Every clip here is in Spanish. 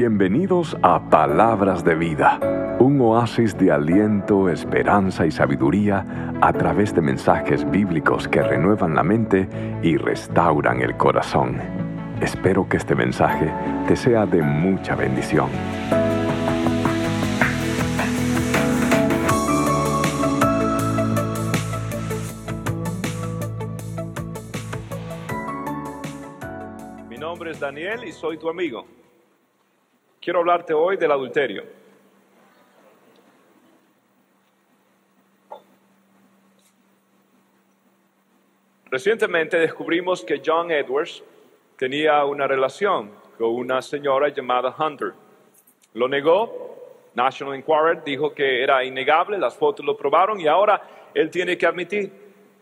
Bienvenidos a Palabras de Vida, un oasis de aliento, esperanza y sabiduría a través de mensajes bíblicos que renuevan la mente y restauran el corazón. Espero que este mensaje te sea de mucha bendición. Mi nombre es Daniel y soy tu amigo. Quiero hablarte hoy del adulterio. Recientemente descubrimos que John Edwards tenía una relación con una señora llamada Hunter. Lo negó, National Enquirer dijo que era innegable, las fotos lo probaron y ahora él tiene que admitir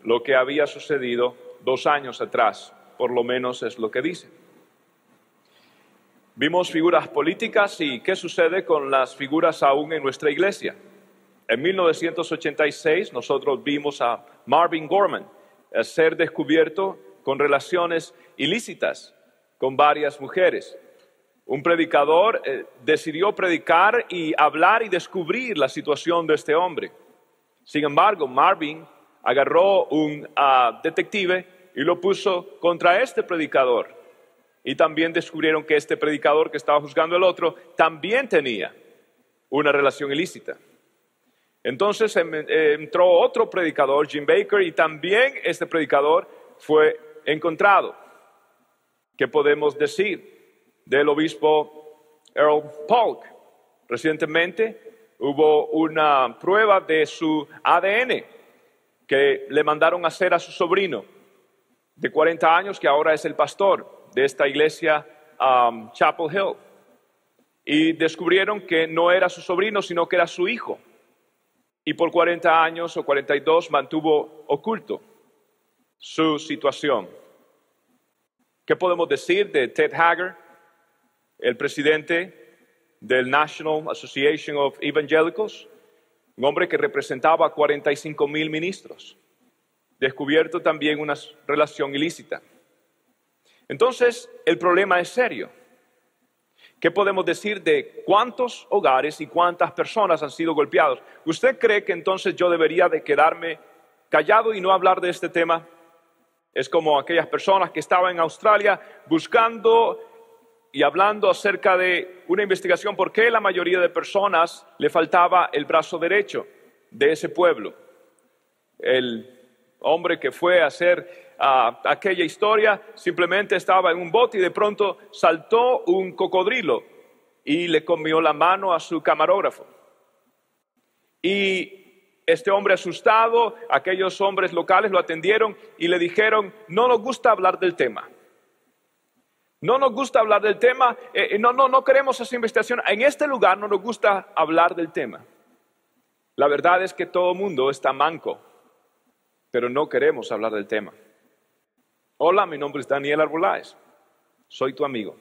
lo que había sucedido dos años atrás, por lo menos es lo que dice. Vimos figuras políticas y qué sucede con las figuras aún en nuestra iglesia. En 1986 nosotros vimos a Marvin Gorman ser descubierto con relaciones ilícitas con varias mujeres. Un predicador eh, decidió predicar y hablar y descubrir la situación de este hombre. Sin embargo, Marvin agarró un ah, detective y lo puso contra este predicador. Y también descubrieron que este predicador que estaba juzgando al otro también tenía una relación ilícita. Entonces em, eh, entró otro predicador, Jim Baker, y también este predicador fue encontrado. ¿Qué podemos decir del obispo Earl Polk? Recientemente hubo una prueba de su ADN que le mandaron hacer a su sobrino de 40 años, que ahora es el pastor de esta iglesia um, Chapel Hill. Y descubrieron que no era su sobrino, sino que era su hijo y por 40 años o 42 mantuvo oculto su situación. ¿Qué podemos decir de Ted Hager, el presidente del National Association of Evangelicals? Un hombre que representaba a 45 mil ministros, descubierto también una relación ilícita. Entonces, el problema es serio. ¿Qué podemos decir de cuántos hogares y cuántas personas han sido golpeados? ¿Usted cree que entonces yo debería de quedarme callado y no hablar de este tema? Es como aquellas personas que estaban en Australia buscando y hablando acerca de una investigación por qué la mayoría de personas le faltaba el brazo derecho de ese pueblo. El hombre que fue a hacer aquella historia, simplemente estaba en un bote y de pronto saltó un cocodrilo y le comió la mano a su camarógrafo. Y este hombre asustado, aquellos hombres locales lo atendieron y le dijeron, no nos gusta hablar del tema. No nos gusta hablar del tema, eh, eh, no, no, no queremos esa investigación. En este lugar no nos gusta hablar del tema. La verdad es que todo mundo está manco, pero no queremos hablar del tema. Hola, mi nombre es Daniel Arboláez. Soy tu amigo.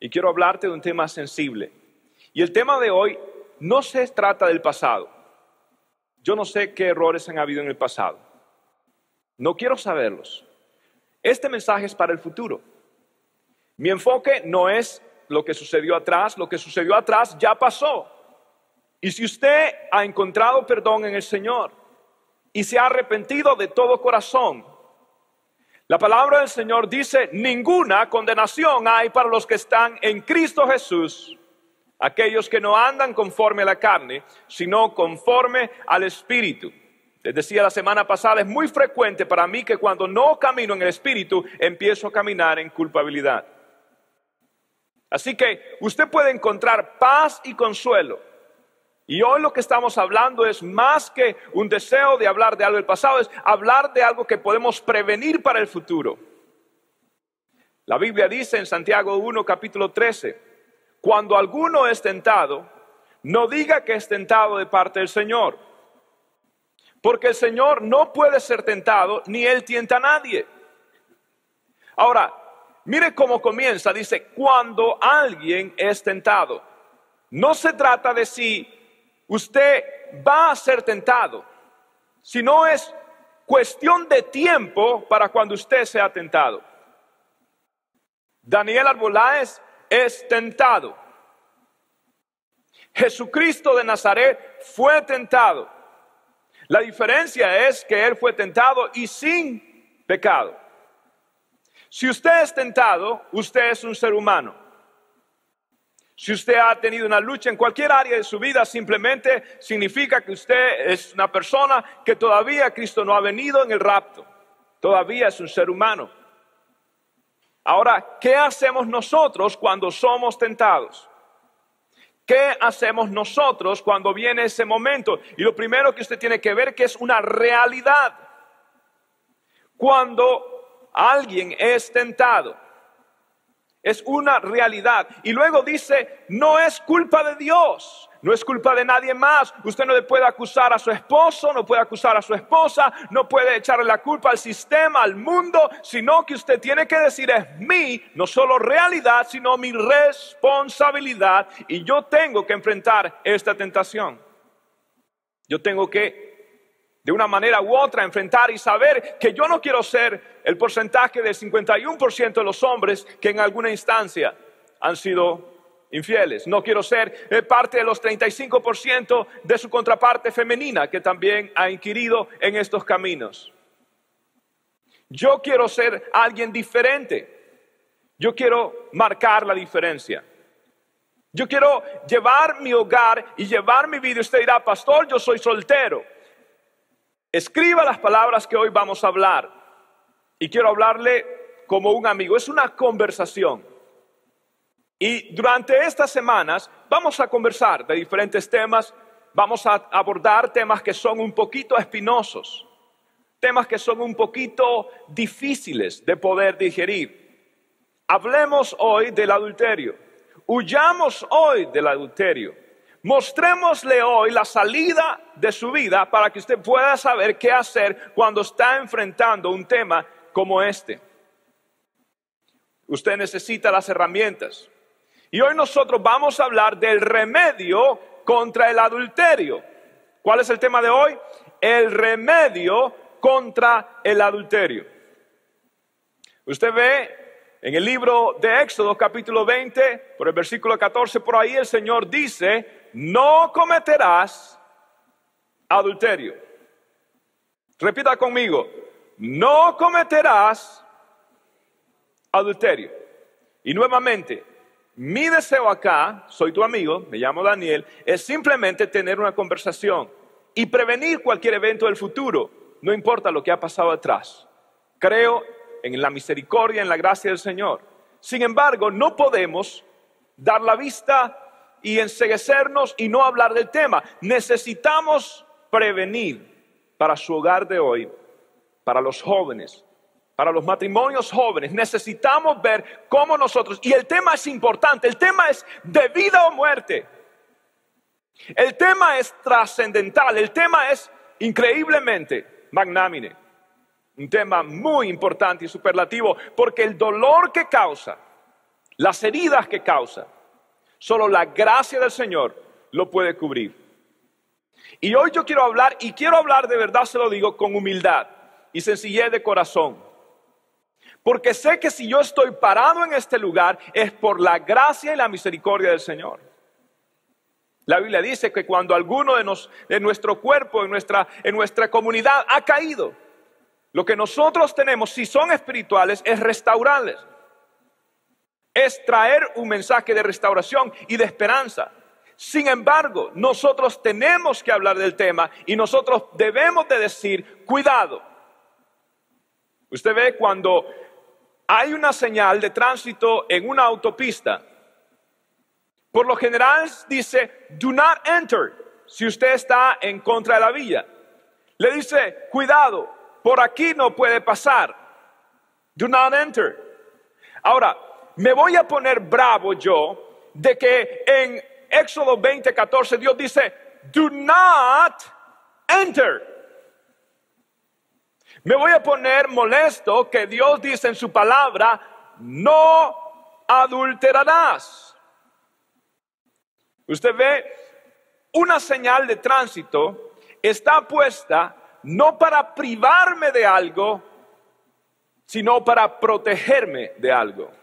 Y quiero hablarte de un tema sensible. Y el tema de hoy no se trata del pasado. Yo no sé qué errores han habido en el pasado. No quiero saberlos. Este mensaje es para el futuro. Mi enfoque no es lo que sucedió atrás, lo que sucedió atrás ya pasó. Y si usted ha encontrado perdón en el Señor y se ha arrepentido de todo corazón, la palabra del Señor dice, ninguna condenación hay para los que están en Cristo Jesús, aquellos que no andan conforme a la carne, sino conforme al Espíritu. Les decía la semana pasada, es muy frecuente para mí que cuando no camino en el Espíritu, empiezo a caminar en culpabilidad. Así que usted puede encontrar paz y consuelo y hoy lo que estamos hablando es más que un deseo de hablar de algo del pasado, es hablar de algo que podemos prevenir para el futuro. La Biblia dice en Santiago 1, capítulo 13, cuando alguno es tentado, no diga que es tentado de parte del Señor, porque el Señor no puede ser tentado, ni Él tienta a nadie. Ahora, mire cómo comienza, dice, cuando alguien es tentado. No se trata de si usted va a ser tentado, si no es cuestión de tiempo para cuando usted sea tentado. Daniel Arboláez es tentado. Jesucristo de Nazaret fue tentado. La diferencia es que Él fue tentado y sin pecado. Si usted es tentado, usted es un ser humano. Si usted ha tenido una lucha en cualquier área de su vida, simplemente significa que usted es una persona que todavía Cristo no ha venido en el rapto. Todavía es un ser humano. Ahora, ¿qué hacemos nosotros cuando somos tentados? ¿Qué hacemos nosotros cuando viene ese momento? Y lo primero que usted tiene que ver que es una realidad. Cuando alguien es tentado, es una realidad. Y luego dice, no es culpa de Dios. No es culpa de nadie más. Usted no le puede acusar a su esposo, no puede acusar a su esposa, no puede echarle la culpa al sistema, al mundo, sino que usted tiene que decir es mi, no solo realidad, sino mi responsabilidad. Y yo tengo que enfrentar esta tentación. Yo tengo que, de una manera u otra, enfrentar y saber que yo no quiero ser el porcentaje del 51% de los hombres que en alguna instancia han sido infieles. No quiero ser eh, parte de los 35% de su contraparte femenina que también ha inquirido en estos caminos. Yo quiero ser alguien diferente. Yo quiero marcar la diferencia. Yo quiero llevar mi hogar y llevar mi vida. Usted dirá, pastor, yo soy soltero. Escriba las palabras que hoy vamos a hablar. Y quiero hablarle como un amigo. Es una conversación. Y durante estas semanas vamos a conversar de diferentes temas, vamos a abordar temas que son un poquito espinosos, temas que son un poquito difíciles de poder digerir. Hablemos hoy del adulterio, huyamos hoy del adulterio, mostrémosle hoy la salida de su vida para que usted pueda saber qué hacer cuando está enfrentando un tema como este. Usted necesita las herramientas. Y hoy nosotros vamos a hablar del remedio contra el adulterio. ¿Cuál es el tema de hoy? El remedio contra el adulterio. Usted ve en el libro de Éxodo capítulo 20, por el versículo 14, por ahí el Señor dice, no cometerás adulterio. Repita conmigo, no cometerás adulterio. Y nuevamente, mi deseo acá, soy tu amigo, me llamo Daniel, es simplemente tener una conversación y prevenir cualquier evento del futuro, no importa lo que ha pasado atrás. Creo en la misericordia, en la gracia del Señor. Sin embargo, no podemos dar la vista y enseguecernos y no hablar del tema. Necesitamos prevenir para su hogar de hoy, para los jóvenes, para los matrimonios jóvenes, necesitamos ver cómo nosotros, y el tema es importante, el tema es de vida o muerte. El tema es trascendental, el tema es increíblemente magnánime. Un tema muy importante y superlativo, porque el dolor que causa, las heridas que causa, solo la gracia del Señor lo puede cubrir. Y hoy yo quiero hablar, y quiero hablar de verdad, se lo digo, con humildad y sencillez de corazón. Porque sé que si yo estoy parado en este lugar es por la gracia y la misericordia del Señor. La Biblia dice que cuando alguno de, nuestro cuerpo, en nuestra, en nuestra comunidad ha caído, lo que nosotros tenemos, si son espirituales, es restaurarles. Es traer un mensaje de restauración y de esperanza. Sin embargo, nosotros tenemos que hablar del tema y nosotros debemos de decir, cuidado. Usted ve cuando hay una señal de tránsito en una autopista. Por lo general dice, do not enter, si usted está en contra de la vía. Le dice, cuidado, por aquí no puede pasar. Do not enter. Ahora, me voy a poner bravo yo de que en Éxodo 20, 14 Dios dice, do not enter. Me voy a poner molesto que Dios dice en su palabra, no adulterarás. Usted ve, una señal de tránsito está puesta no para privarme de algo, sino para protegerme de algo.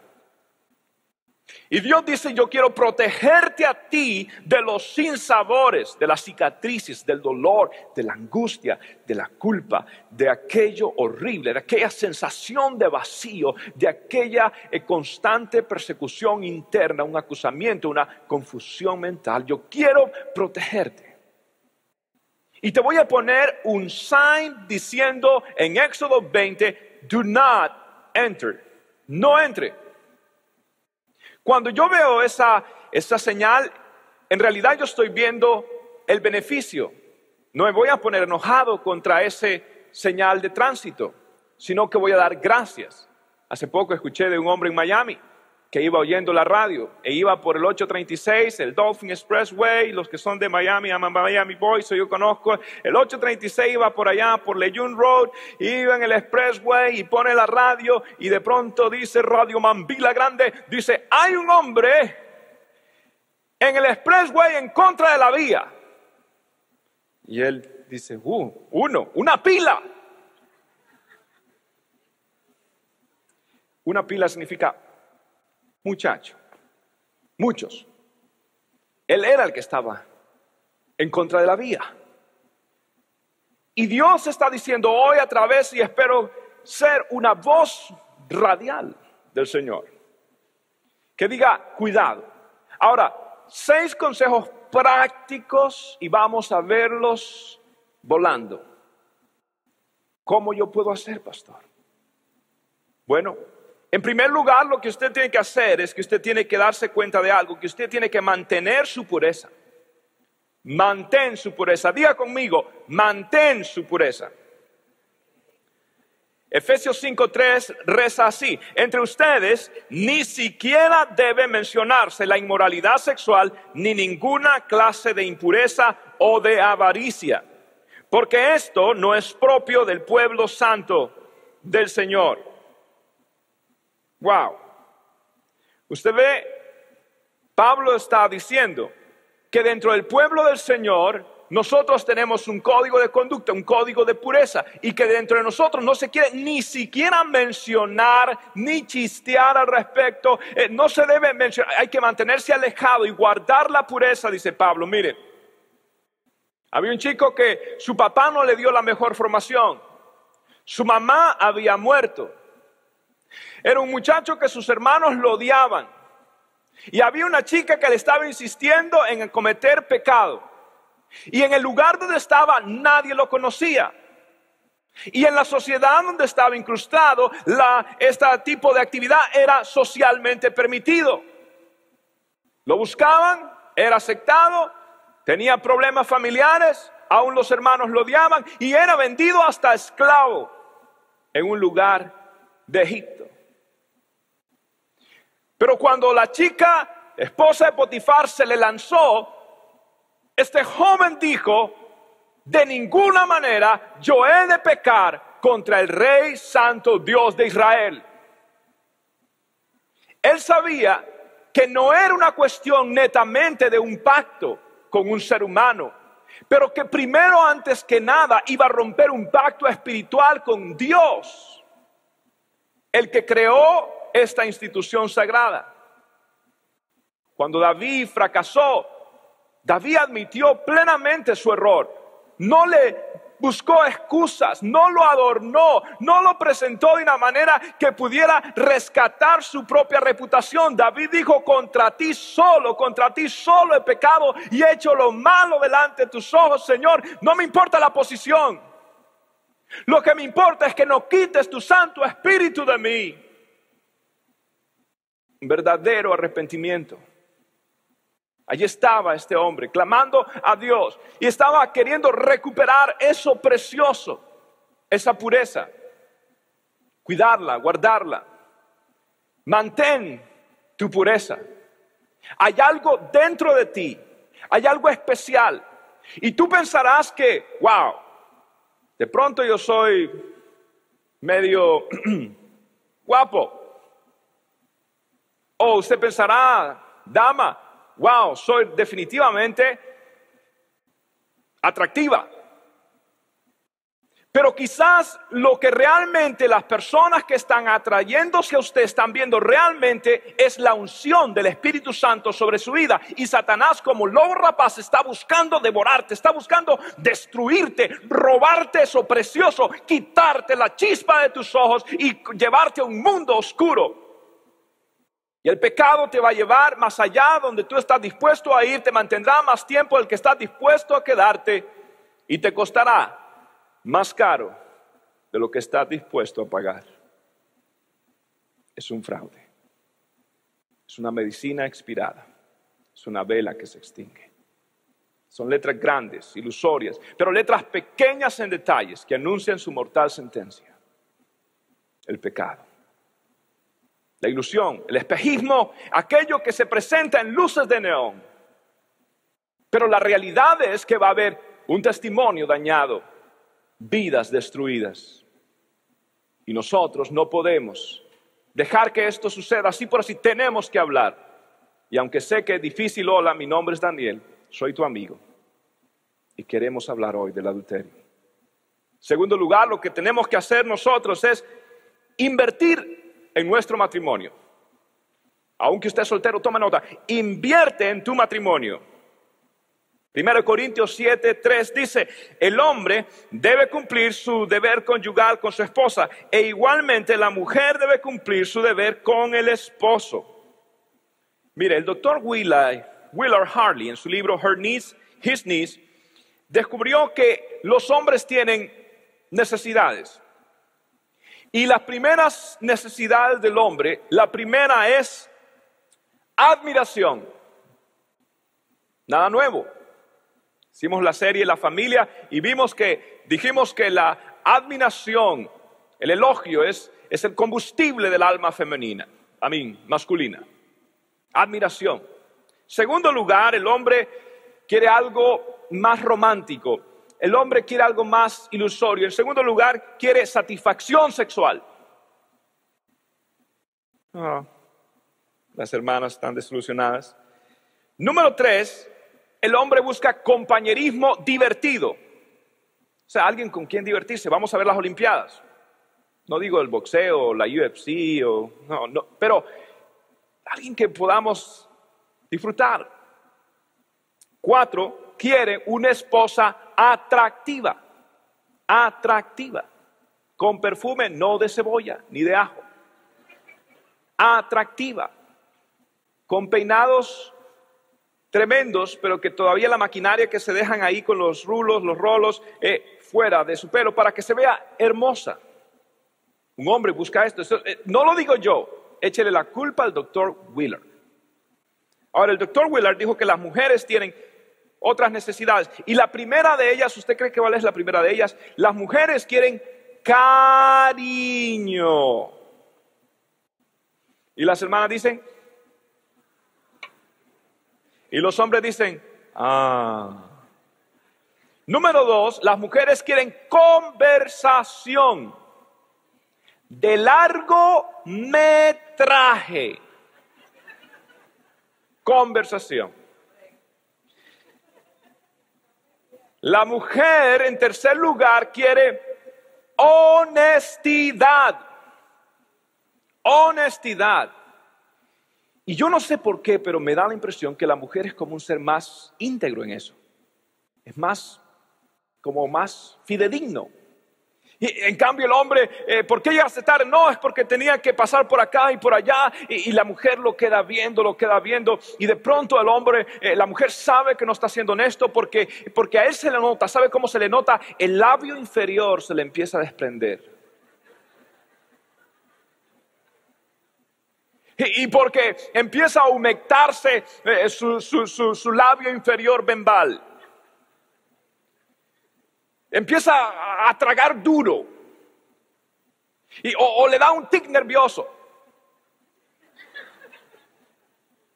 Y Dios dice, yo quiero protegerte a ti de los sinsabores, de las cicatrices, del dolor, de la angustia, de la culpa, de aquello horrible, de aquella sensación de vacío, de aquella eh, constante persecución interna, un acusamiento, una confusión mental. Yo quiero protegerte. Y te voy a poner un sign diciendo en Éxodo 20, do not enter, no entre. Cuando yo veo esa, esa señal, en realidad yo estoy viendo el beneficio. No me voy a poner enojado contra ese señal de tránsito, sino que voy a dar gracias. Hace poco escuché de un hombre en Miami que iba oyendo la radio e iba por el 836, el Dolphin Expressway, los que son de Miami, aman Miami Boys, yo conozco, el 836 iba por allá, por Lejeune Road, iba en el Expressway y pone la radio y de pronto dice Radio Mambila Grande, dice, hay un hombre en el Expressway en contra de la vía. Y él dice, uh, uno, una pila. Una pila significa muchacho, muchos. Él era el que estaba en contra de la vía. Y Dios está diciendo hoy a través, y espero ser una voz radial del Señor, que diga, cuidado. Ahora, seis consejos prácticos y vamos a verlos volando. ¿Cómo yo puedo hacer, pastor? Bueno, en primer lugar, lo que usted tiene que hacer es que usted tiene que darse cuenta de algo, que usted tiene que mantener su pureza. Mantén su pureza. Diga conmigo, mantén su pureza. Efesios 5:3 reza así, entre ustedes ni siquiera debe mencionarse la inmoralidad sexual ni ninguna clase de impureza o de avaricia, porque esto no es propio del pueblo santo del Señor. Wow. Usted ve, Pablo está diciendo que dentro del pueblo del Señor nosotros tenemos un código de conducta, un código de pureza, y que dentro de nosotros no se quiere ni siquiera mencionar ni chistear al respecto. Eh, no se debe mencionar, hay que mantenerse alejado y guardar la pureza, dice Pablo. Mire, había un chico que su papá no le dio la mejor formación, su mamá había muerto. Era un muchacho que sus hermanos lo odiaban. Y había una chica que le estaba insistiendo en cometer pecado. Y en el lugar donde estaba nadie lo conocía. Y en la sociedad donde estaba incrustado, este tipo de actividad era socialmente permitido. Lo buscaban, era aceptado, tenía problemas familiares, aún los hermanos lo odiaban y era vendido hasta esclavo en un lugar de Egipto. Pero cuando la chica, esposa de Potifar, se le lanzó, este joven dijo, de ninguna manera yo he de pecar contra el Rey Santo Dios de Israel. Él sabía que no era una cuestión netamente de un pacto con un ser humano, pero que primero antes que nada iba a romper un pacto espiritual con Dios, el que creó esta institución sagrada. Cuando David fracasó, David admitió plenamente su error. No le buscó excusas, no lo adornó, no lo presentó de una manera que pudiera rescatar su propia reputación. David dijo, contra ti solo, contra ti solo he pecado y he hecho lo malo delante de tus ojos, Señor. No me importa la posición. Lo que me importa es que no quites tu Santo Espíritu de mí verdadero arrepentimiento. Allí estaba este hombre clamando a Dios y estaba queriendo recuperar eso precioso, esa pureza, cuidarla, guardarla. Mantén tu pureza. Hay algo dentro de ti, hay algo especial. Y tú pensarás que, wow, de pronto yo soy medio guapo, o usted pensará, dama, wow, soy definitivamente atractiva. Pero quizás lo que realmente las personas que están atrayéndose a usted están viendo realmente es la unción del Espíritu Santo sobre su vida. Y Satanás como lobo rapaz está buscando devorarte, está buscando destruirte, robarte eso precioso, quitarte la chispa de tus ojos y llevarte a un mundo oscuro. Y el pecado te va a llevar más allá donde tú estás dispuesto a ir, te mantendrá más tiempo el que estás dispuesto a quedarte y te costará más caro de lo que estás dispuesto a pagar. Es un fraude. Es una medicina expirada. Es una vela que se extingue. Son letras grandes, ilusorias, pero letras pequeñas en detalles que anuncian su mortal sentencia. El pecado. La ilusión, el espejismo, aquello que se presenta en luces de neón. Pero la realidad es que va a haber un testimonio dañado vidas destruidas. Y nosotros no podemos dejar que esto suceda así por así. Tenemos que hablar. Y aunque sé que es difícil, hola, mi nombre es Daniel, soy tu amigo. Y queremos hablar hoy del adulterio. Segundo lugar, lo que tenemos que hacer nosotros es invertir en nuestro matrimonio. Aunque usted es soltero, toma nota. Invierte en tu matrimonio. 1 Corintios 7, 3 dice, el hombre debe cumplir su deber conyugal con su esposa e igualmente la mujer debe cumplir su deber con el esposo. Mire, el doctor Willard, Harley en su libro Her Needs, His Needs, descubrió que los hombres tienen necesidades. Y las primeras necesidades del hombre, la primera es admiración. Nada nuevo. Hicimos la serie La familia y vimos que dijimos que la admiración, el elogio es, es el combustible del alma femenina, a mí, masculina. Admiración. Segundo lugar, el hombre quiere algo más romántico. El hombre quiere algo más ilusorio. En segundo lugar, quiere satisfacción sexual. Ah, las hermanas están desilusionadas. Número tres, el hombre busca compañerismo divertido. O sea, alguien con quien divertirse. Vamos a ver las Olimpiadas. No digo el boxeo, la UFC, o, no, no, pero alguien que podamos disfrutar. Cuatro, quiere una esposa atractiva. Atractiva. Con perfume no de cebolla ni de ajo. Atractiva. Con peinados tremendos, pero que todavía la maquinaria que se dejan ahí con los rulos, los rolos, eh, fuera de su pelo, para que se vea hermosa. Un hombre busca esto. Eh, no lo digo yo, échele la culpa al doctor Willard. Ahora, el doctor Willard dijo que las mujeres tienen otras necesidades. Y la primera de ellas, ¿usted cree que cuál es la primera de ellas? Las mujeres quieren cariño. Y las hermanas dicen, y los hombres dicen, ah. Número dos, las mujeres quieren conversación de largo metraje. Conversación. La mujer, en tercer lugar, quiere honestidad. Honestidad. Y yo no sé por qué, pero me da la impresión que la mujer es como un ser más íntegro en eso. Es más, como más fidedigno. Y en cambio el hombre, eh, ¿por qué llegaste tarde? No, es porque tenía que pasar por acá y por allá. Y, la mujer lo queda viendo, lo queda viendo. Y de pronto el hombre, eh, la mujer sabe que no está siendo honesto porque, porque a él se le nota, ¿sabe cómo se le nota? El labio inferior se le empieza a desprender. Y, porque empieza a humectarse eh, su, labio inferior bembal. Empieza a, tragar duro. Y, o, le da un tic nervioso.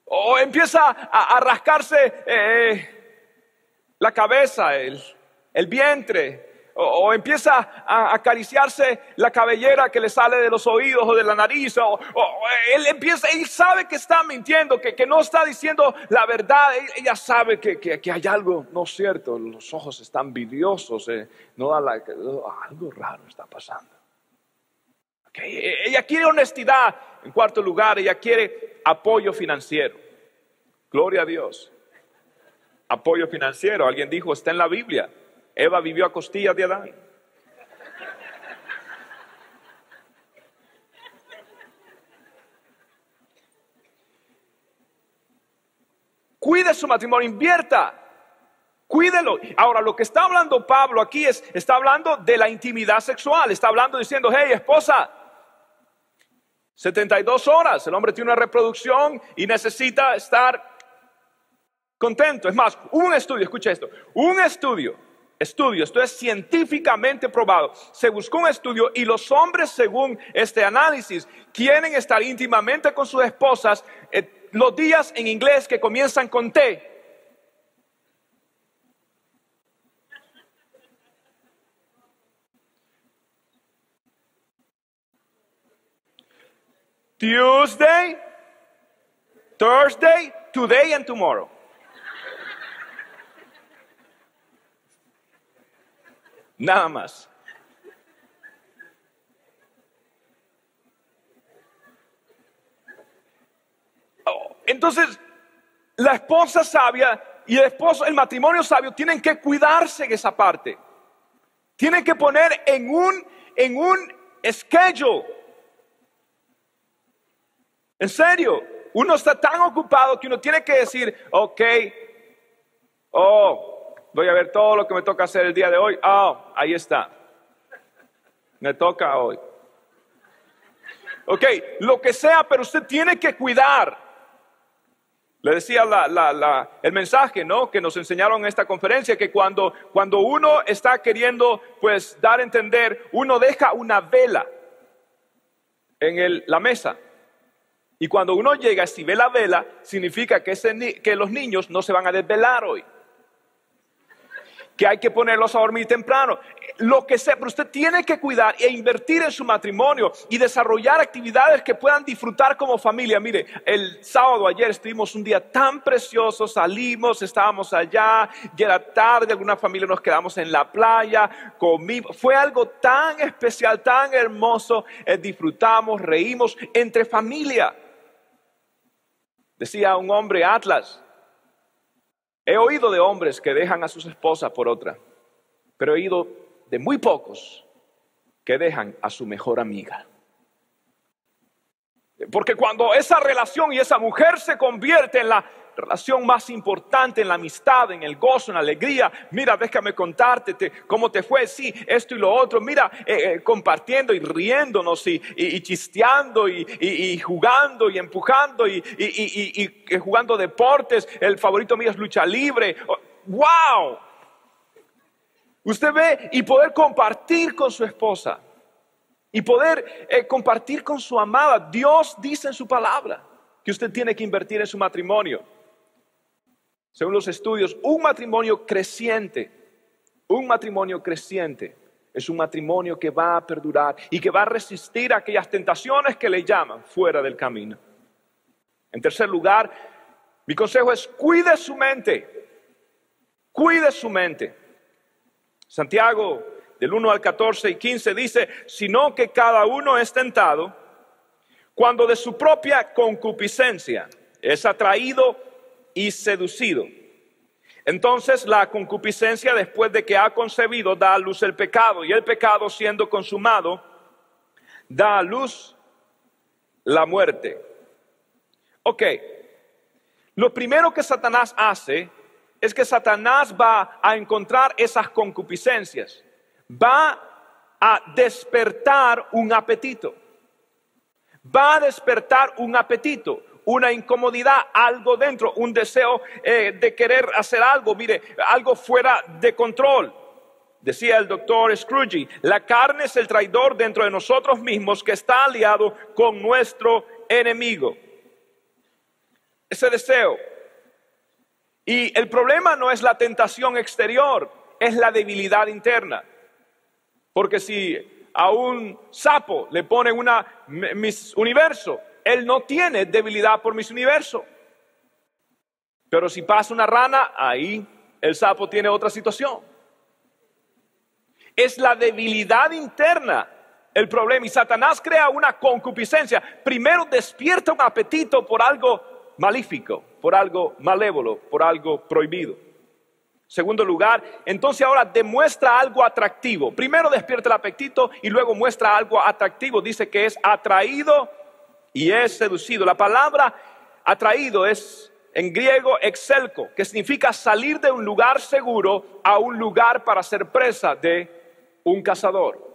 O empieza a, rascarse eh, la cabeza, el, el vientre, o, empieza a acariciarse la cabellera que le sale de los oídos o de la nariz, o, él empieza, él sabe que está mintiendo, que, no está diciendo la verdad, ella sabe que, hay algo no cierto, los ojos están vidriosos, eh, no algo raro está pasando. Ella quiere honestidad, en cuarto lugar, ella quiere apoyo financiero. Gloria a Dios. Apoyo financiero. Alguien dijo, está en la Biblia. Eva vivió a costillas de Adán. Cuide su matrimonio, invierta, cuídelo. Ahora, lo que está hablando Pablo aquí es, está hablando de la intimidad sexual, está hablando diciendo, hey, esposa, 72 horas, el hombre tiene una reproducción y necesita estar contento. Es más, un estudio, escucha esto, un estudio, estudio, esto es científicamente probado. Se buscó un estudio y los hombres, según este análisis, quieren estar íntimamente con sus esposas eh, los días en inglés que comienzan con T. Tuesday, Thursday, today and tomorrow. Nada más. Oh, entonces, la esposa sabia y el esposo, el matrimonio sabio, tienen que cuidarse en esa parte. Tienen que poner en un, en un schedule. En serio, uno está tan ocupado que uno tiene que decir, ok, oh, voy a ver todo lo que me toca hacer el día de hoy. Ah, ahí está. Me toca hoy. Ok, lo que sea, pero usted tiene que cuidar. Le decía el mensaje, ¿no? Que nos enseñaron en esta conferencia, que cuando, cuando uno está queriendo, pues, dar a entender, uno deja una vela en la mesa. Y cuando uno llega, si ve la vela, significa que, ese, que los niños no se van a desvelar hoy que hay que ponerlos a dormir temprano, lo que sea, pero usted tiene que cuidar e invertir en su matrimonio y desarrollar actividades que puedan disfrutar como familia. Mire, el sábado ayer estuvimos un día tan precioso, salimos, estábamos allá, ya era tarde, alguna familia nos quedamos en la playa, comimos, fue algo tan especial, tan hermoso, eh, disfrutamos, reímos entre familia. Decía un hombre, Atlas, He oído de hombres que dejan a sus esposas por otra, pero he oído de muy pocos que dejan a su mejor amiga. Porque cuando esa relación y esa mujer se convierte en la relación más importante en la amistad, en el gozo, en la alegría. Mira, déjame contarte cómo te fue, sí, esto y lo otro. Mira, eh, eh, compartiendo y riéndonos y, chisteando y, jugando y empujando y, y jugando deportes. El favorito mío es lucha libre. ¡Wow! Usted ve y poder compartir con su esposa y poder eh, compartir con su amada. Dios dice en su palabra que usted tiene que invertir en su matrimonio según los estudios, un matrimonio creciente, un matrimonio creciente es un matrimonio que va a perdurar y que va a resistir aquellas tentaciones que le llaman fuera del camino. En tercer lugar, mi consejo es cuide su mente, cuide su mente. Santiago del 1 al 14 y 15 dice, sino que cada uno es tentado cuando de su propia concupiscencia es atraído y seducido. Entonces la concupiscencia después de que ha concebido da a luz el pecado y el pecado siendo consumado da a luz la muerte. Ok, lo primero que Satanás hace es que Satanás va a encontrar esas concupiscencias, va a despertar un apetito, va a despertar un apetito una incomodidad, algo dentro, un deseo eh, de querer hacer algo, mire, algo fuera de control. Decía el doctor Scrooge, la carne es el traidor dentro de nosotros mismos que está aliado con nuestro enemigo. Ese deseo. Y el problema no es la tentación exterior, es la debilidad interna. Porque si a un sapo le ponen una mis universo, él no tiene debilidad por mis universo. Pero si pasa una rana, ahí el sapo tiene otra situación. Es la debilidad interna el problema. Y Satanás crea una concupiscencia. Primero despierta un apetito por algo malífico, por algo malévolo, por algo prohibido. Segundo lugar, entonces ahora demuestra algo atractivo. Primero despierta el apetito y luego muestra algo atractivo. Dice que es atraído y es seducido. La palabra atraído es en griego excelco, que significa salir de un lugar seguro a un lugar para ser presa de un cazador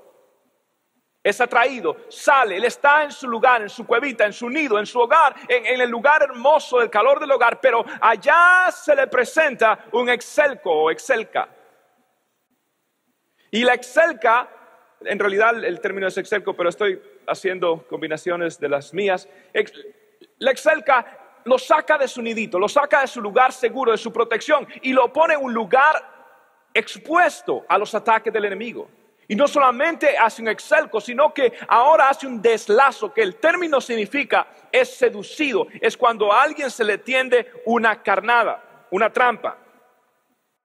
es atraído, sale, él está en su lugar, en su cuevita, en su nido, en su hogar, en, el lugar hermoso del calor del hogar, pero allá se le presenta un excelco o excelca. Y la excelca, en realidad el término es excelco, pero estoy haciendo combinaciones de las mías. La excelca lo saca de su nidito, lo saca de su lugar seguro, de su protección, y lo pone en un lugar expuesto a los ataques del enemigo. Y no solamente hace un excelco, sino que ahora hace un deslazo, que el término significa es seducido, es cuando a alguien se le tiende una carnada, una trampa.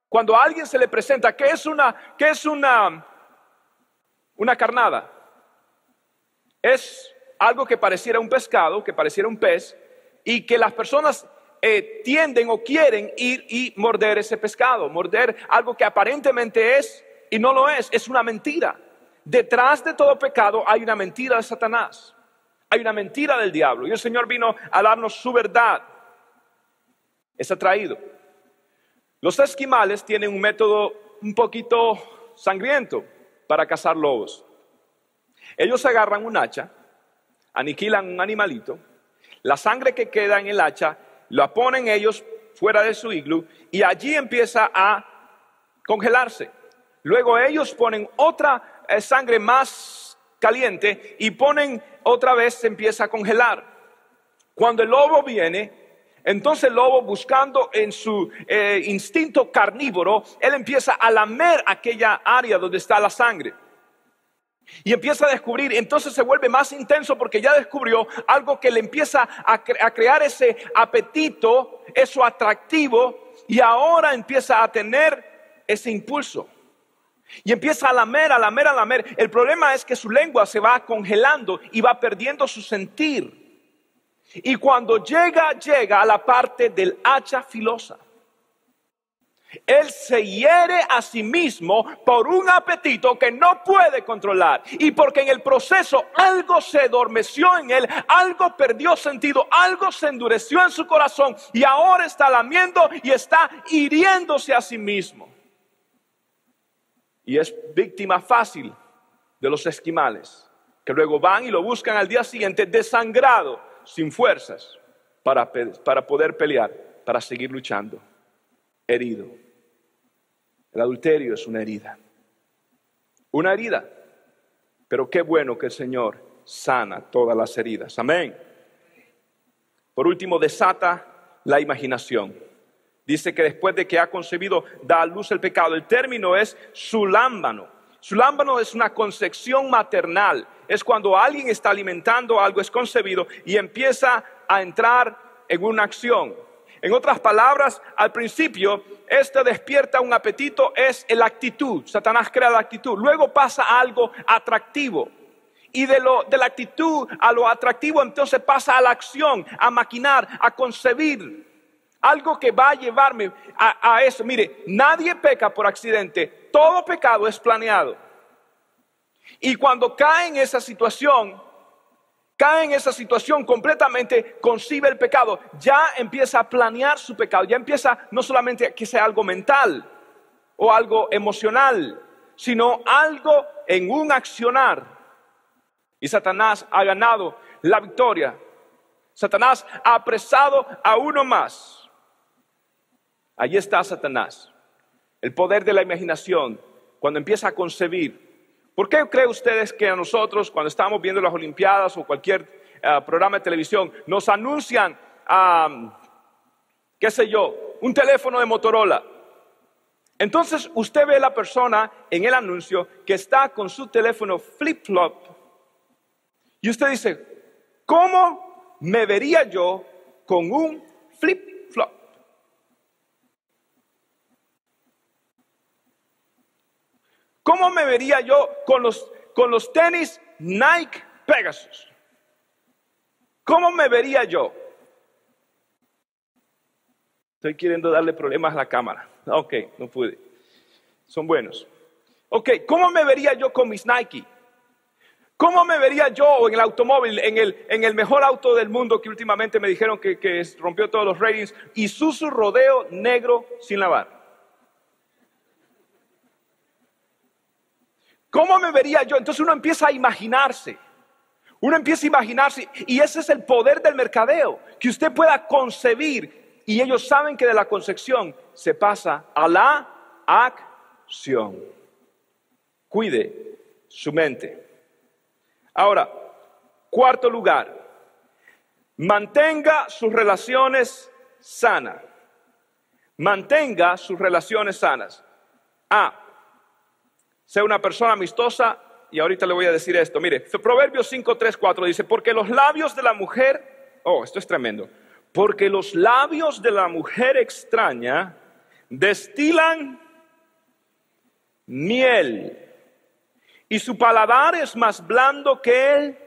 Cuando alguien se le presenta, ¿qué es una, es una, una carnada? Es algo que pareciera un pescado, que pareciera un pez, y que las personas eh, tienden o quieren ir y morder ese pescado, morder algo que aparentemente es y no lo es, es una mentira. Detrás de todo pecado hay una mentira de Satanás, hay una mentira del diablo. Y el Señor vino a darnos su verdad. Es atraído. Los esquimales tienen un método un poquito sangriento para cazar lobos. Ellos agarran un hacha, aniquilan un animalito, la sangre que queda en el hacha la ponen ellos fuera de su iglú y allí empieza a congelarse. Luego ellos ponen otra eh, sangre más caliente y ponen otra vez, se empieza a congelar. Cuando el lobo viene, entonces el lobo buscando en su eh, instinto carnívoro, él empieza a lamer aquella área donde está la sangre. Y empieza a descubrir, entonces se vuelve más intenso porque ya descubrió algo que le empieza a, crear ese apetito, eso atractivo, y ahora empieza a tener ese impulso. Y empieza a lamer, a lamer, a lamer. El problema es que su lengua se va congelando y va perdiendo su sentir. Y cuando llega, llega a la parte del hacha filosa. Él se hiere a sí mismo por un apetito que no puede controlar. Y porque en el proceso algo se adormeció en él, algo perdió sentido, algo se endureció en su corazón y ahora está lamiendo y está hiriéndose a sí mismo y es víctima fácil de los esquimales, que luego van y lo buscan al día siguiente desangrado, sin fuerzas, para, para poder pelear, para seguir luchando, herido. El adulterio es una herida, una herida, pero qué bueno que el Señor sana todas las heridas. Amén. Por último, desata la imaginación. Dice que después de que ha concebido, da a luz el pecado. El término es sulámbano. Sulámbano es una concepción maternal. Es cuando alguien está alimentando algo, es concebido y empieza a entrar en una acción. En otras palabras, al principio, este despierta un apetito, es la actitud. Satanás crea la actitud. Luego pasa algo atractivo. Y de, lo, de la actitud a lo atractivo, entonces pasa a la acción, a maquinar, a concebir. Algo que va a llevarme a, eso. Mire, nadie peca por accidente. Todo pecado es planeado. Y cuando cae en esa situación, cae en esa situación completamente, concibe el pecado, ya empieza a planear su pecado, ya empieza no solamente que sea algo mental o algo emocional, sino algo en un accionar. Y Satanás ha ganado la victoria. Satanás ha apresado a uno más. Allí está Satanás, el poder de la imaginación, cuando empieza a concebir. ¿Por qué creen ustedes que a nosotros, cuando estamos viendo las Olimpiadas o cualquier eh, programa de televisión, nos anuncian, qué sé yo, un teléfono de Motorola? Entonces usted ve a la persona en el anuncio que está con su teléfono flip-flop y usted dice, ¿cómo me vería yo con un flip-flop? ¿Cómo me vería yo con los, con los tenis Nike Pegasus? ¿Cómo me vería yo? Estoy queriendo darle problemas a la cámara. Ok, no pude. Son buenos. Ok, ¿cómo me vería yo con mis Nike? ¿Cómo me vería yo en el automóvil, en el, en el mejor auto del mundo que últimamente me dijeron que, que rompió todos los ratings? Isuzu Rodeo negro sin lavar. ¿Cómo me vería yo? Entonces uno empieza a imaginarse. Uno empieza a imaginarse. Y ese es el poder del mercadeo. Que usted pueda concebir y ellos saben que de la concepción se pasa a la acción. Cuide su mente. Ahora, cuarto lugar, mantenga sus relaciones sanas. Mantenga sus relaciones sanas. A, sea una persona amistosa, y ahorita le voy a decir esto. Mire, Proverbios 5, 3, 4 dice, porque los labios de la mujer, oh, esto es tremendo, porque los labios de la mujer extraña destilan miel y su paladar es más blando que él,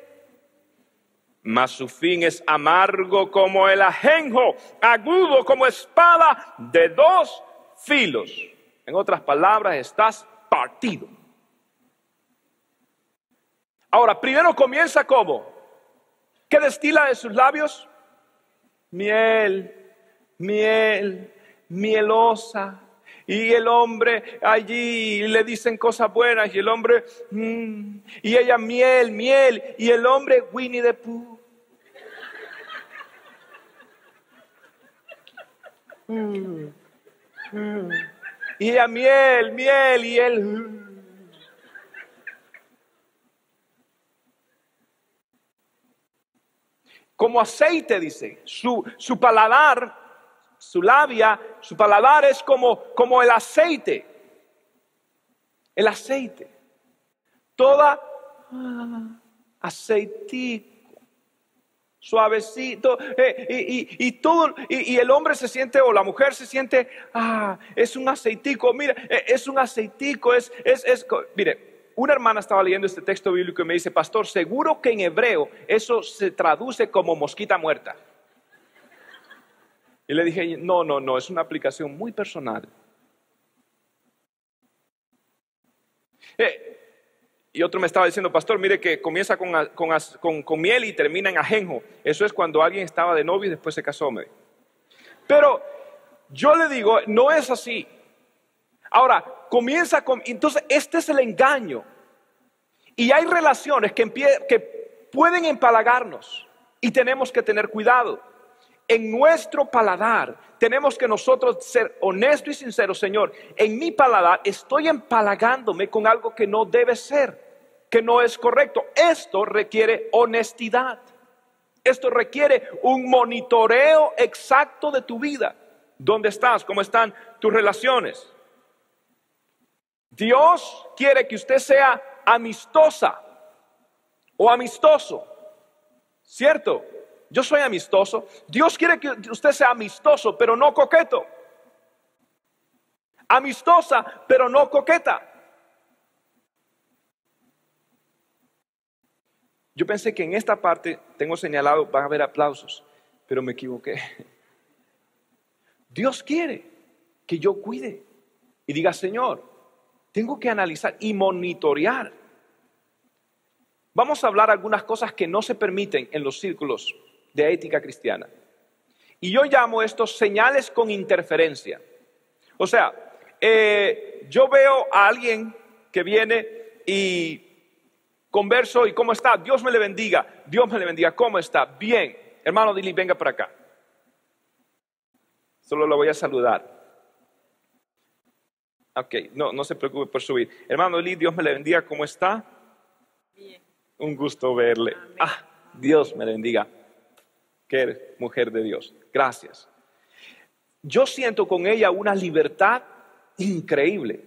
mas su fin es amargo como el ajenjo, agudo como espada de dos filos. En otras palabras, estás partido. Ahora, primero comienza como, ¿qué destila de sus labios? miel, miel, mielosa. Y el hombre allí le dicen cosas buenas y el hombre, mm, y ella miel, miel, y el hombre Winnie the Pooh. Mm, mm. Y ella miel, miel, y él... como aceite, dice. Su, su paladar, su labia, su paladar es como, como el aceite. El aceite. Toda ah, suavecito. Eh, y, y, todo, y, el hombre se siente, o la mujer se siente, ah, es un aceitico. Mira, eh, es un aceitico. Es, es, es, mire, una hermana estaba leyendo este texto bíblico y me dice, pastor, seguro que en hebreo eso se traduce como mosquita muerta. Y le dije, no, no, no, es una aplicación muy personal. Eh, y otro me estaba diciendo, pastor, mire que comienza con, miel y termina en ajenjo. Eso es cuando alguien estaba de novio y después se casó. Pero yo le digo, no es así. Ahora, comienza con... Entonces, este es el engaño. Y hay relaciones que, que pueden empalagarnos y tenemos que tener cuidado. En nuestro paladar tenemos que nosotros ser honestos y sinceros, Señor. En mi paladar estoy empalagándome con algo que no debe ser, que no es correcto. Esto requiere honestidad. Esto requiere un monitoreo exacto de tu vida. ¿Dónde estás? ¿Cómo están tus relaciones? Dios quiere que usted sea amistosa o amistoso, ¿cierto? Yo soy amistoso. Dios quiere que usted sea amistoso, pero no coqueto. Amistosa, pero no coqueta. Yo pensé que en esta parte, tengo señalado, van a haber aplausos, pero me equivoqué. Dios quiere que yo cuide y diga, Señor, tengo que analizar y monitorear. Vamos a hablar algunas cosas que no se permiten en los círculos de ética cristiana. Y yo llamo estos señales con interferencia. O sea, eh, yo veo a alguien que viene y converso y cómo está, Dios me le bendiga, Dios me le bendiga, ¿cómo está? Bien, hermano Dili, venga para acá. Solo lo voy a saludar. Ok, no, no se preocupe por subir. Hermano Lee, Dios me le bendiga. ¿Cómo está? Bien. Un gusto verle. Ah, Dios me le bendiga. Mujer de Dios. Gracias. Yo siento con ella una libertad increíble.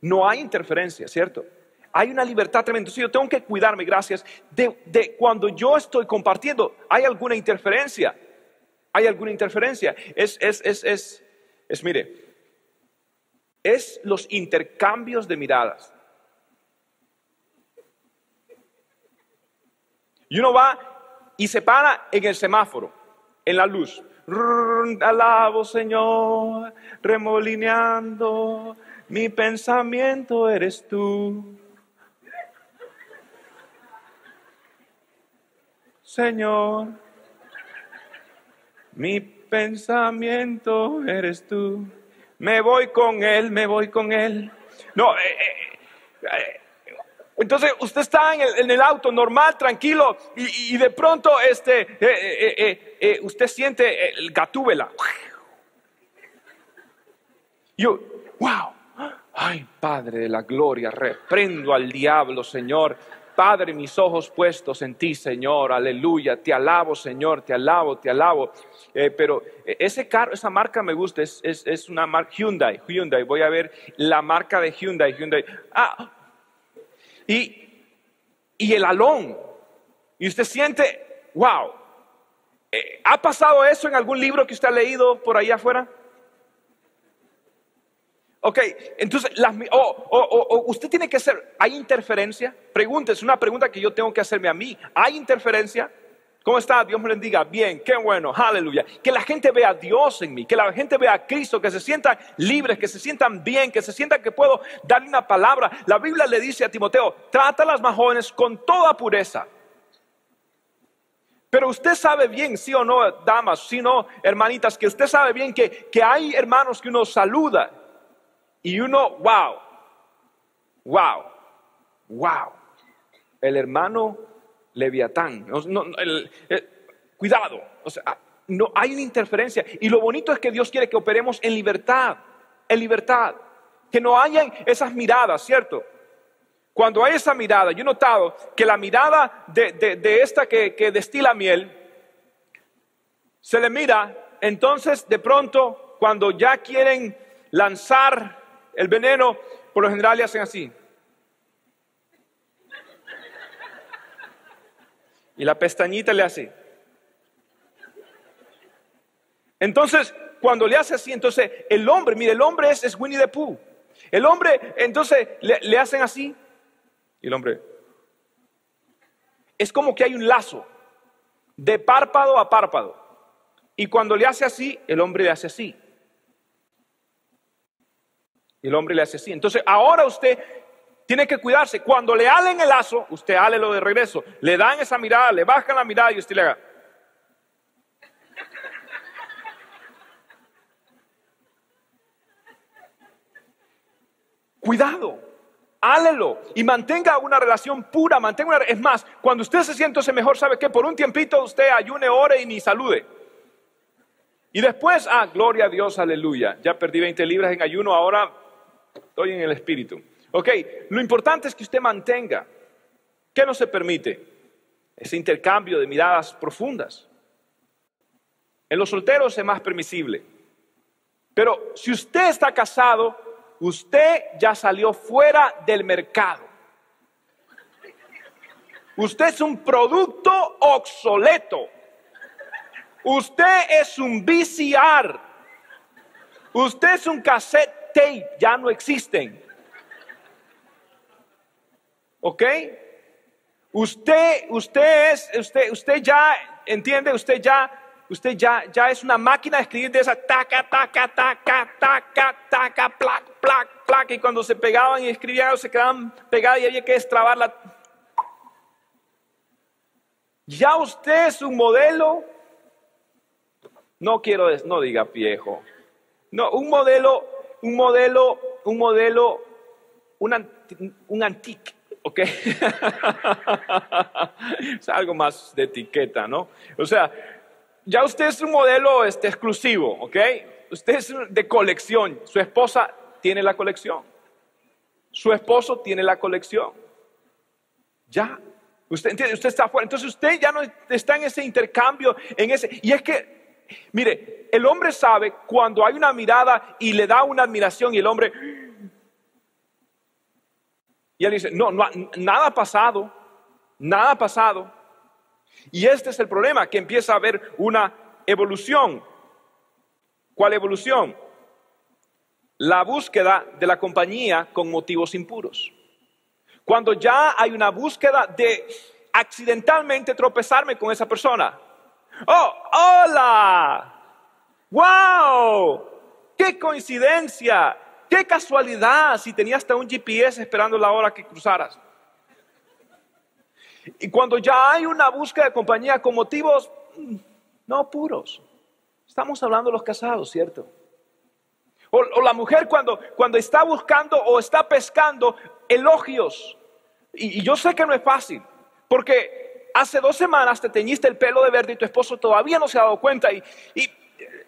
No hay interferencia, ¿cierto? Hay una libertad tremenda. Entonces yo tengo que cuidarme, gracias, de, de cuando yo estoy compartiendo, ¿hay alguna interferencia? ¿Hay alguna interferencia? Es, es, es, es, es, mire, es los intercambios de miradas. Y uno va y se para en el semáforo, en la luz. Alabo, Señor, remolineando, mi pensamiento eres tú. Señor, mi pensamiento eres tú. Me voy con él, me voy con él. No, eh, eh, eh, entonces usted está en el, auto normal, tranquilo, y, de pronto este, usted siente el gatúbela. Yo, wow, ay Padre de la gloria, reprendo al diablo, Señor. Padre, mis ojos puestos en ti, Señor, aleluya, te alabo, Señor, te alabo, te alabo. Eh, pero eh, ese carro, esa marca me gusta, es, es, una marca Hyundai, Hyundai, voy a ver la marca de Hyundai, Hyundai. Ah, y, y el alón, y usted siente, wow, eh, ¿ha pasado eso en algún libro que usted ha leído por ahí afuera? Ok, entonces, usted tiene que ser, ¿hay interferencia? Pregúntese, una pregunta que yo tengo que hacerme a mí. ¿Hay interferencia? ¿Cómo está? Dios me bendiga. Bien, qué bueno, aleluya. Que la gente vea a Dios en mí, que la gente vea a Cristo, que se sientan libres, que se sientan bien, que se sientan que puedo darle una palabra. La Biblia le dice a Timoteo, trata a las más jóvenes con toda pureza. Pero usted sabe bien, sí o no, damas, sí o no, hermanitas, que usted sabe bien que, que hay hermanos que uno saluda y uno, wow, wow, wow. El hermano Leviatán, cuidado, o sea, no hay una interferencia. Y lo bonito es que Dios quiere que operemos en libertad, en libertad. Que no hayan esas miradas, ¿cierto? Cuando hay esa mirada, yo he notado que la mirada de, esta que, que destila miel, se le mira, entonces de pronto, cuando ya quieren lanzar el veneno, por lo general le hacen así. Y la pestañita le hace. Entonces, cuando le hace así, entonces el hombre, mire, el hombre es, es Winnie the Pooh. El hombre, entonces le, le hacen así. Y el hombre. Es como que hay un lazo de párpado a párpado. Y cuando le hace así, el hombre le hace así. El hombre le hace así. Entonces, ahora usted tiene que cuidarse. Cuando le alen el lazo, usted lo de regreso. Le dan esa mirada, le bajan la mirada y usted le haga. Cuidado, álelo y mantenga una relación pura, mantenga una... Es más, cuando usted se siente mejor, ¿sabe que Por un tiempito usted ayune, ore y ni salude. Y después, ah, gloria a Dios, aleluya. Ya perdí 20 libras en ayuno, ahora Estoy en el espíritu. Ok, lo importante es que usted mantenga. ¿Qué no se permite? Ese intercambio de miradas profundas. En los solteros es más permisible. Pero si usted está casado, usted ya salió fuera del mercado. Usted es un producto obsoleto. Usted es un VCR. Usted es un cassette ya no existen. ¿Ok? Usted, usted es, usted, usted ya, entiende, usted ya, usted ya, ya es una máquina de escribir de esa taca, taca, taca, taca, taca, plac, plac, plac, y cuando se pegaban y escribían se quedaban pegadas y había que destrabarla. Ya usted es un modelo, no quiero, no diga viejo, no, un modelo un modelo, un modelo, un, un antique, ¿ok? es algo más de etiqueta, ¿no? O sea, ya usted es un modelo este, exclusivo, ¿ok? Usted es de colección, su esposa tiene la colección, su esposo tiene la colección. Ya, usted entiende, usted está afuera, entonces usted ya no está en ese intercambio, en ese, y es que Mire, el hombre sabe cuando hay una mirada y le da una admiración y el hombre... Y él dice, no, no nada ha pasado, nada ha pasado. Y este es el problema, que empieza a haber una evolución. ¿Cuál evolución? La búsqueda de la compañía con motivos impuros. Cuando ya hay una búsqueda de accidentalmente tropezarme con esa persona. Oh, hola. Wow. Qué coincidencia. Qué casualidad si tenía hasta un GPS esperando la hora que cruzaras. Y cuando ya hay una búsqueda de compañía con motivos mm, no puros. Estamos hablando de los casados, ¿cierto? O, la mujer cuando, cuando está buscando o está pescando elogios. Y, yo sé que no es fácil, porque hace dos semanas te teñiste el pelo de verde y tu esposo todavía no se ha dado cuenta. Y,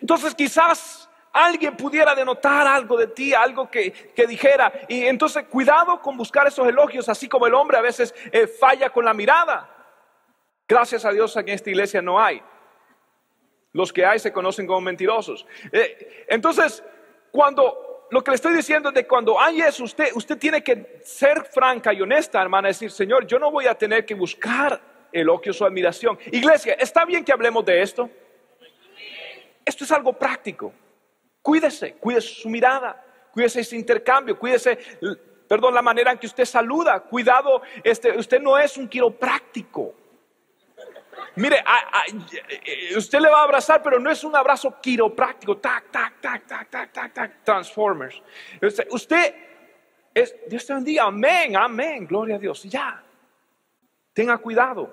entonces quizás alguien pudiera denotar algo de ti, algo que, dijera. Y entonces cuidado con buscar esos elogios, así como el hombre a veces eh, falla con la mirada. Gracias a Dios aquí en esta iglesia no hay. Los que hay se conocen como mentirosos. Eh, entonces, cuando lo que le estoy diciendo es de cuando hay eso, usted, usted tiene que ser franca y honesta, hermana, decir, Señor, yo no voy a tener que buscar elogios o admiración. Iglesia, ¿está bien que hablemos de esto? Esto es algo práctico. Cuídese, cuídese su mirada, cuídese ese intercambio, cuídese, perdón, la manera en que usted saluda. Cuidado, este, usted no es un quiropráctico. Mire, usted le va a abrazar, pero no es un abrazo quiropráctico, tac, tac, tac, tac, tac, tac, tac, Transformers. Usted, es, Dios te bendiga, amén, amén, gloria a Dios. Ya, tenga cuidado,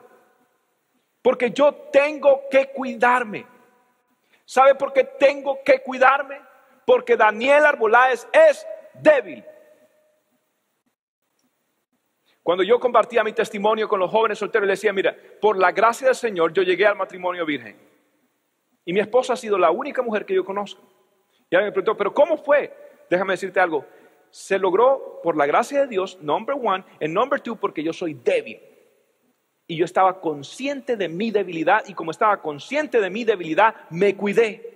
porque yo tengo que cuidarme. ¿Sabe por qué tengo que cuidarme? Porque Daniel Arboláez es débil. Cuando yo compartía mi testimonio con los jóvenes solteros, les decía, mira, por la gracia del Señor yo llegué al matrimonio virgen. Y mi esposa ha sido la única mujer que yo conozco. Y alguien me preguntó, pero ¿cómo fue? Déjame decirte algo. Se logró por la gracia de Dios, number one, and number two, porque yo soy débil. Y yo estaba consciente de mi debilidad y como estaba consciente de mi debilidad, me cuidé.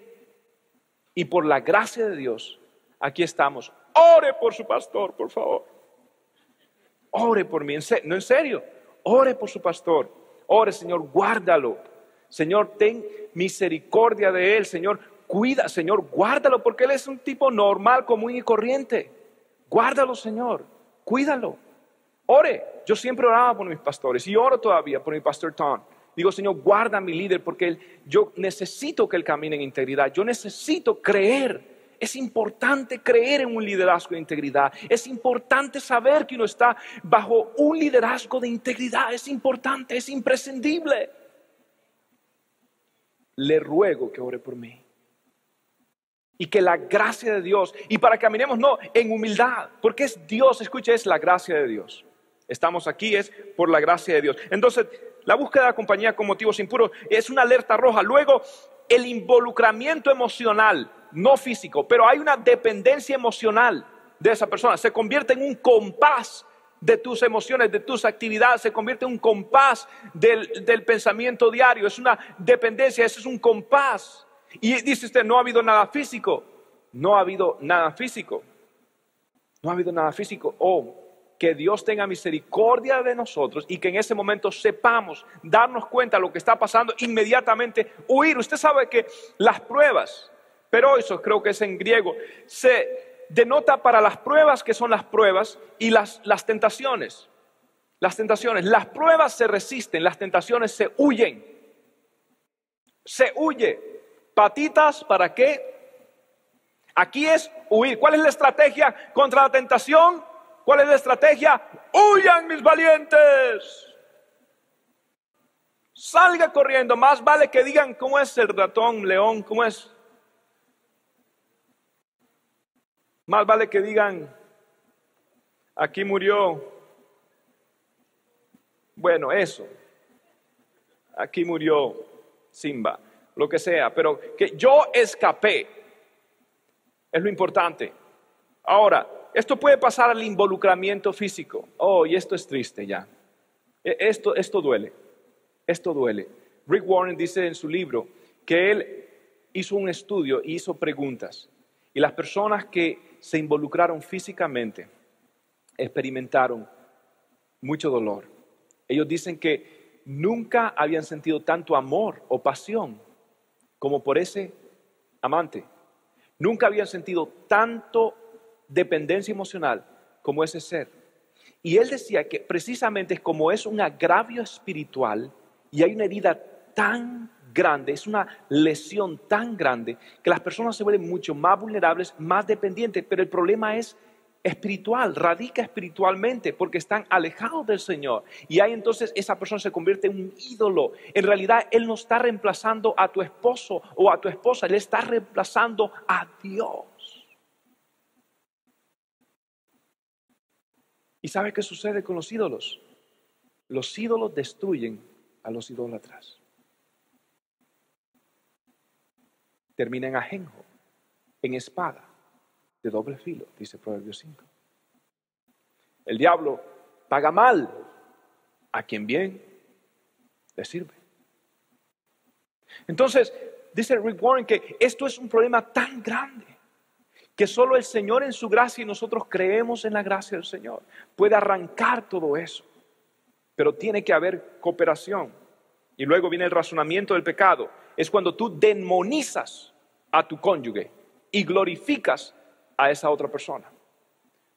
Y por la gracia de Dios, aquí estamos. Ore por su pastor, por favor. Ore por mí, no en serio, ore por su pastor. Ore, Señor, guárdalo. Señor, ten misericordia de él. Señor, cuida, Señor, guárdalo porque él es un tipo normal, común y corriente. Guárdalo, Señor, cuídalo. Ore. Yo siempre oraba por mis pastores y oro todavía por mi pastor Tom. Digo, Señor, guarda a mi líder porque yo necesito que él camine en integridad. Yo necesito creer es importante creer en un liderazgo de integridad. Es importante saber que uno está bajo un liderazgo de integridad. Es importante, es imprescindible. Le ruego que ore por mí. Y que la gracia de Dios, y para que caminemos no en humildad, porque es Dios, escucha, es la gracia de Dios. Estamos aquí es por la gracia de Dios. Entonces, la búsqueda de compañía con motivos impuros es una alerta roja. Luego, el involucramiento emocional no físico, pero hay una dependencia emocional de esa persona. Se convierte en un compás de tus emociones, de tus actividades, se convierte en un compás del, pensamiento diario. Es una dependencia, ese es un compás. Y dice usted, no ha habido nada físico. No ha habido nada físico. No ha habido nada físico. Oh, que Dios tenga misericordia de nosotros y que en ese momento sepamos darnos cuenta de lo que está pasando, inmediatamente huir. Usted sabe que las pruebas, pero eso creo que es en griego, se denota para las pruebas que son las pruebas y las, las tentaciones. Las tentaciones, las pruebas se resisten, las tentaciones se huyen. Se huye. Patitas, ¿para qué? Aquí es huir. ¿Cuál es la estrategia contra la tentación? ¿Cuál es la estrategia? Huyan mis valientes. Salga corriendo. Más vale que digan cómo es el ratón, león, cómo es. Más vale que digan, aquí murió, bueno, eso, aquí murió Simba, lo que sea, pero que yo escapé, es lo importante. Ahora, esto puede pasar al involucramiento físico. Oh, y esto es triste ya. E, esto, esto duele, esto duele. Rick Warren dice en su libro que él hizo un estudio y hizo preguntas. Y las personas que se involucraron físicamente experimentaron mucho dolor. Ellos dicen que nunca habían sentido tanto amor o pasión como por ese amante. Nunca habían sentido tanto dependencia emocional como ese ser. Y él decía que precisamente como es un agravio espiritual y hay una herida tan grande, es una lesión tan grande que las personas se vuelven mucho más vulnerables, más dependientes, pero el problema es espiritual, radica espiritualmente porque están alejados del Señor. Y ahí entonces esa persona se convierte en un ídolo. En realidad Él no está reemplazando a tu esposo o a tu esposa, Él está reemplazando a Dios. ¿Y sabe qué sucede con los ídolos? Los ídolos destruyen a los idólatras. Termina en ajenjo, en espada, de doble filo, dice Proverbios 5. El diablo paga mal a quien bien le sirve. Entonces, dice Rick Warren que esto es un problema tan grande que solo el Señor en su gracia y nosotros creemos en la gracia del Señor puede arrancar todo eso. Pero tiene que haber cooperación. Y luego viene el razonamiento del pecado. Es cuando tú demonizas a tu cónyuge y glorificas a esa otra persona.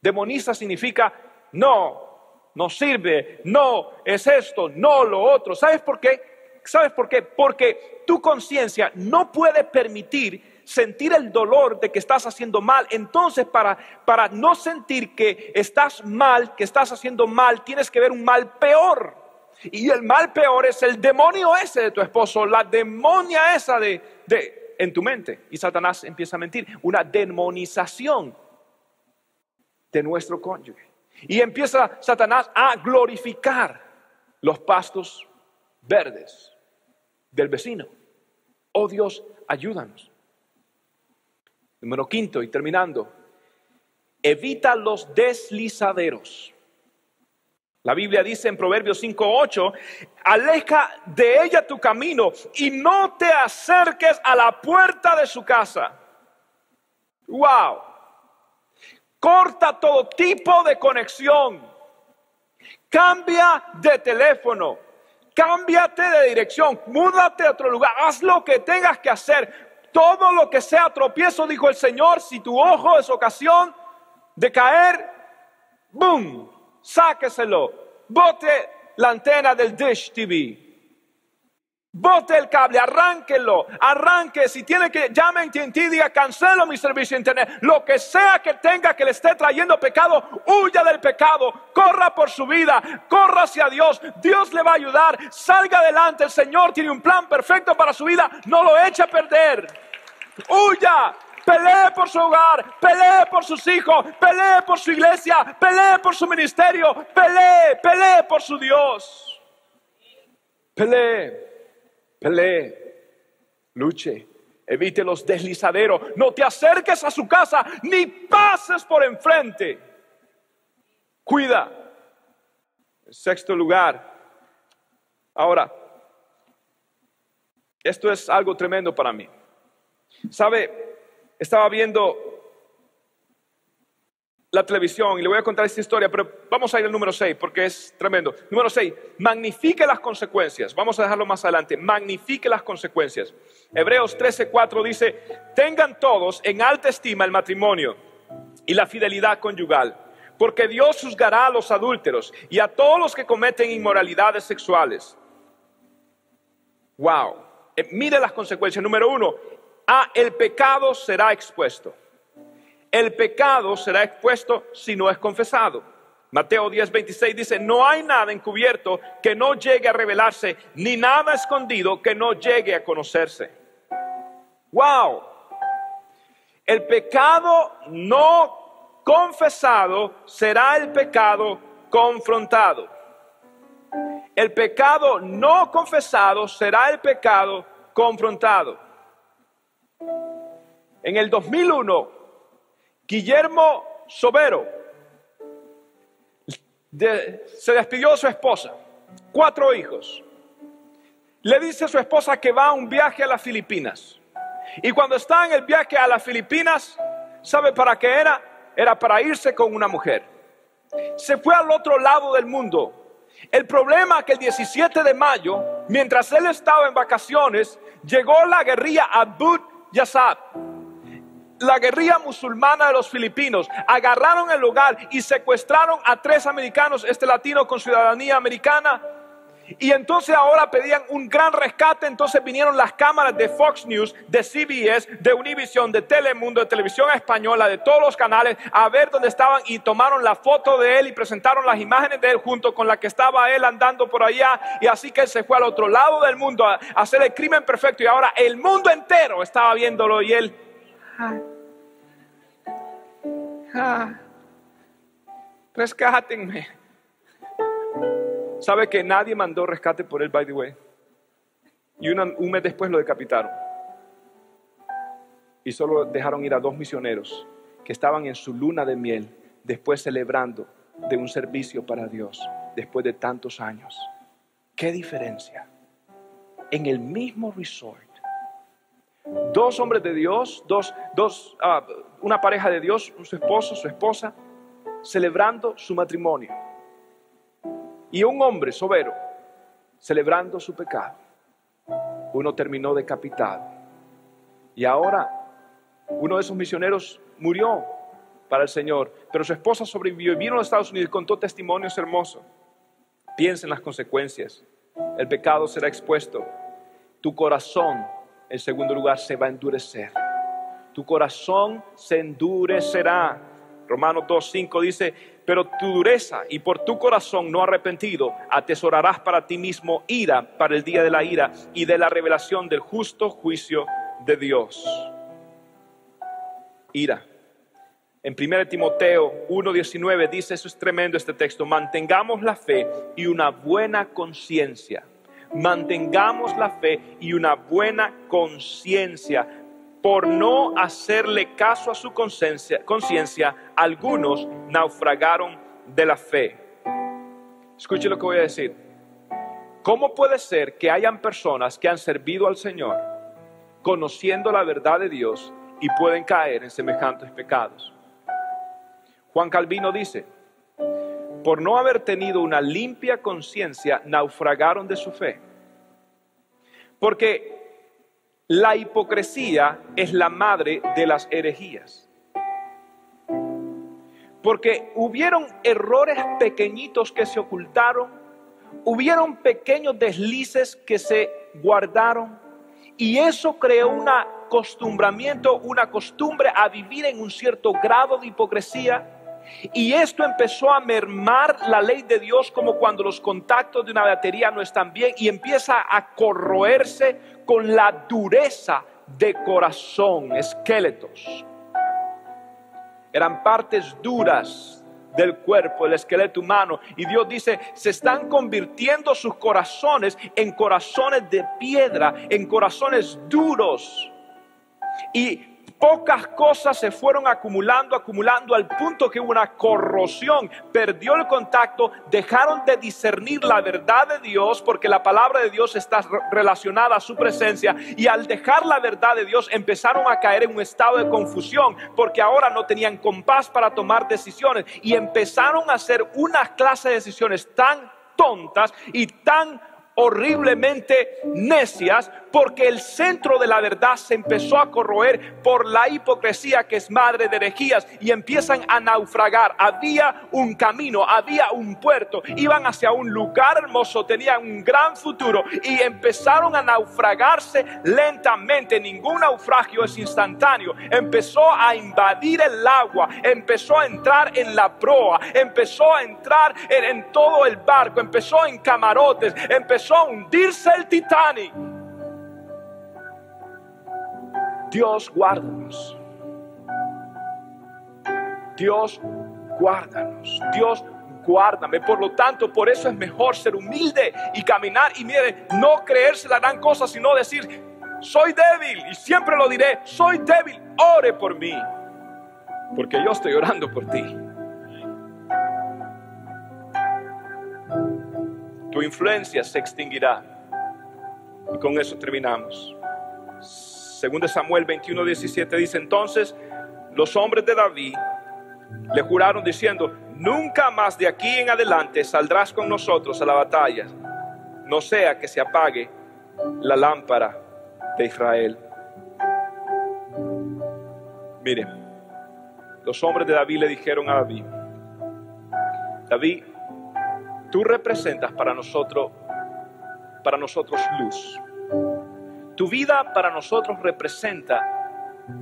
Demoniza significa no, no sirve, no es esto, no lo otro. ¿Sabes por qué? ¿Sabes por qué? Porque tu conciencia no puede permitir sentir el dolor de que estás haciendo mal. Entonces, para, para no sentir que estás mal, que estás haciendo mal, tienes que ver un mal peor. Y el mal peor es el demonio ese de tu esposo, la demonia esa de, de en tu mente. Y Satanás empieza a mentir. Una demonización de nuestro cónyuge. Y empieza Satanás a glorificar los pastos verdes del vecino. Oh Dios, ayúdanos. Número quinto y terminando, evita los deslizaderos. La Biblia dice en Proverbios 5:8, aleja de ella tu camino y no te acerques a la puerta de su casa. Wow. Corta todo tipo de conexión. Cambia de teléfono. Cámbiate de dirección. Múdate a otro lugar. Haz lo que tengas que hacer todo lo que sea tropiezo, dijo el Señor, si tu ojo es ocasión de caer, ¡boom! Sáqueselo. Bote la antena del Dish TV. Bote el cable, arránquelo, arranque. Si tiene que, llame en ti diga, cancelo mi servicio de internet. Lo que sea que tenga que le esté trayendo pecado, huya del pecado, corra por su vida, corra hacia Dios. Dios le va a ayudar, salga adelante. El Señor tiene un plan perfecto para su vida, no lo eche a perder. Huya, pelee por su hogar, pelee por sus hijos, pelee por su iglesia, pelee por su ministerio, pelee, pelee por su Dios. Pelee pelee, luche, evite los deslizaderos, no te acerques a su casa, ni pases por enfrente. Cuida. En sexto lugar, ahora, esto es algo tremendo para mí. ¿Sabe? Estaba viendo la televisión y le voy a contar esta historia, pero vamos a ir al número 6 porque es tremendo. Número 6, magnifique las consecuencias. Vamos a dejarlo más adelante. Magnifique las consecuencias. Hebreos 13:4 dice, tengan todos en alta estima el matrimonio y la fidelidad conyugal, porque Dios juzgará a los adúlteros y a todos los que cometen inmoralidades sexuales. Wow. Eh, mire las consecuencias. Número uno, a el pecado será expuesto el pecado será expuesto si no es confesado. Mateo 10, 26 dice, no hay nada encubierto que no llegue a revelarse, ni nada escondido que no llegue a conocerse. Wow. El pecado no confesado será el pecado confrontado. El pecado no confesado será el pecado confrontado. En el 2001, Guillermo Sobero se despidió de su esposa, cuatro hijos. Le dice a su esposa que va a un viaje a las Filipinas. Y cuando estaba en el viaje a las Filipinas, ¿sabe para qué era? Era para irse con una mujer. Se fue al otro lado del mundo. El problema es que el 17 de mayo, mientras él estaba en vacaciones, llegó la guerrilla Abud Yassab la guerrilla musulmana de los filipinos agarraron el lugar y secuestraron a tres americanos, este latino con ciudadanía americana. Y entonces ahora pedían un gran rescate, entonces vinieron las cámaras de Fox News, de CBS, de Univision, de Telemundo, de Televisión Española, de todos los canales, a ver dónde estaban y tomaron la foto de él y presentaron las imágenes de él junto con la que estaba él andando por allá. Y así que él se fue al otro lado del mundo a hacer el crimen perfecto y ahora el mundo entero estaba viéndolo y él Ah, rescátenme. ¿Sabe que nadie mandó rescate por él, by the way? Y un mes después lo decapitaron. Y solo dejaron ir a dos misioneros que estaban en su luna de miel, después celebrando de un servicio para Dios, después de tantos años. ¿Qué diferencia? En el mismo resort Dos hombres de Dios, dos, dos, ah, una pareja de Dios, su esposo, su esposa, celebrando su matrimonio. Y un hombre sobero, celebrando su pecado. Uno terminó decapitado. Y ahora uno de esos misioneros murió para el Señor, pero su esposa sobrevivió y vino a los Estados Unidos y contó testimonios hermosos. Piensa en las consecuencias. El pecado será expuesto. Tu corazón en segundo lugar, se va a endurecer. Tu corazón se endurecerá. Romanos 2.5 dice, pero tu dureza y por tu corazón no arrepentido, atesorarás para ti mismo ira para el día de la ira y de la revelación del justo juicio de Dios. Ira. En 1 Timoteo 1.19 dice, eso es tremendo este texto, mantengamos la fe y una buena conciencia mantengamos la fe y una buena conciencia. Por no hacerle caso a su conciencia, algunos naufragaron de la fe. Escuche lo que voy a decir. ¿Cómo puede ser que hayan personas que han servido al Señor conociendo la verdad de Dios y pueden caer en semejantes pecados? Juan Calvino dice, por no haber tenido una limpia conciencia, naufragaron de su fe. Porque la hipocresía es la madre de las herejías. Porque hubieron errores pequeñitos que se ocultaron, hubieron pequeños deslices que se guardaron y eso creó un acostumbramiento, una costumbre a vivir en un cierto grado de hipocresía y esto empezó a mermar la ley de Dios como cuando los contactos de una batería no están bien y empieza a corroerse con la dureza de corazón, esqueletos. Eran partes duras del cuerpo, el esqueleto humano. Y Dios dice, se están convirtiendo sus corazones en corazones de piedra, en corazones duros. Y pocas cosas se fueron acumulando, acumulando al punto que hubo una corrosión, perdió el contacto, dejaron de discernir la verdad de Dios porque la palabra de Dios está relacionada a su presencia y al dejar la verdad de Dios empezaron a caer en un estado de confusión porque ahora no tenían compás para tomar decisiones y empezaron a hacer una clase de decisiones tan tontas y tan horriblemente necias porque el centro de la verdad se empezó a corroer por la hipocresía que es madre de herejías y empiezan a naufragar. Había un camino, había un puerto, iban hacia un lugar hermoso, tenían un gran futuro y empezaron a naufragarse lentamente. Ningún naufragio es instantáneo. Empezó a invadir el agua, empezó a entrar en la proa, empezó a entrar en, en todo el barco, empezó en camarotes, empezó hundirse el Titanic. Dios guárdanos. Dios guárdanos. Dios guárdame. Por lo tanto, por eso es mejor ser humilde y caminar y mire, no creerse la gran cosa, sino decir, soy débil y siempre lo diré, soy débil, ore por mí, porque yo estoy orando por ti. Tu influencia se extinguirá. Y con eso terminamos Según Samuel 21, 17 dice, entonces los hombres de David le juraron diciendo, nunca más de aquí en adelante saldrás con nosotros a la batalla, no sea que se apague la lámpara de Israel. Miren, los hombres de David le dijeron a David, David, tú representas para nosotros, para nosotros luz. Tu vida para nosotros representa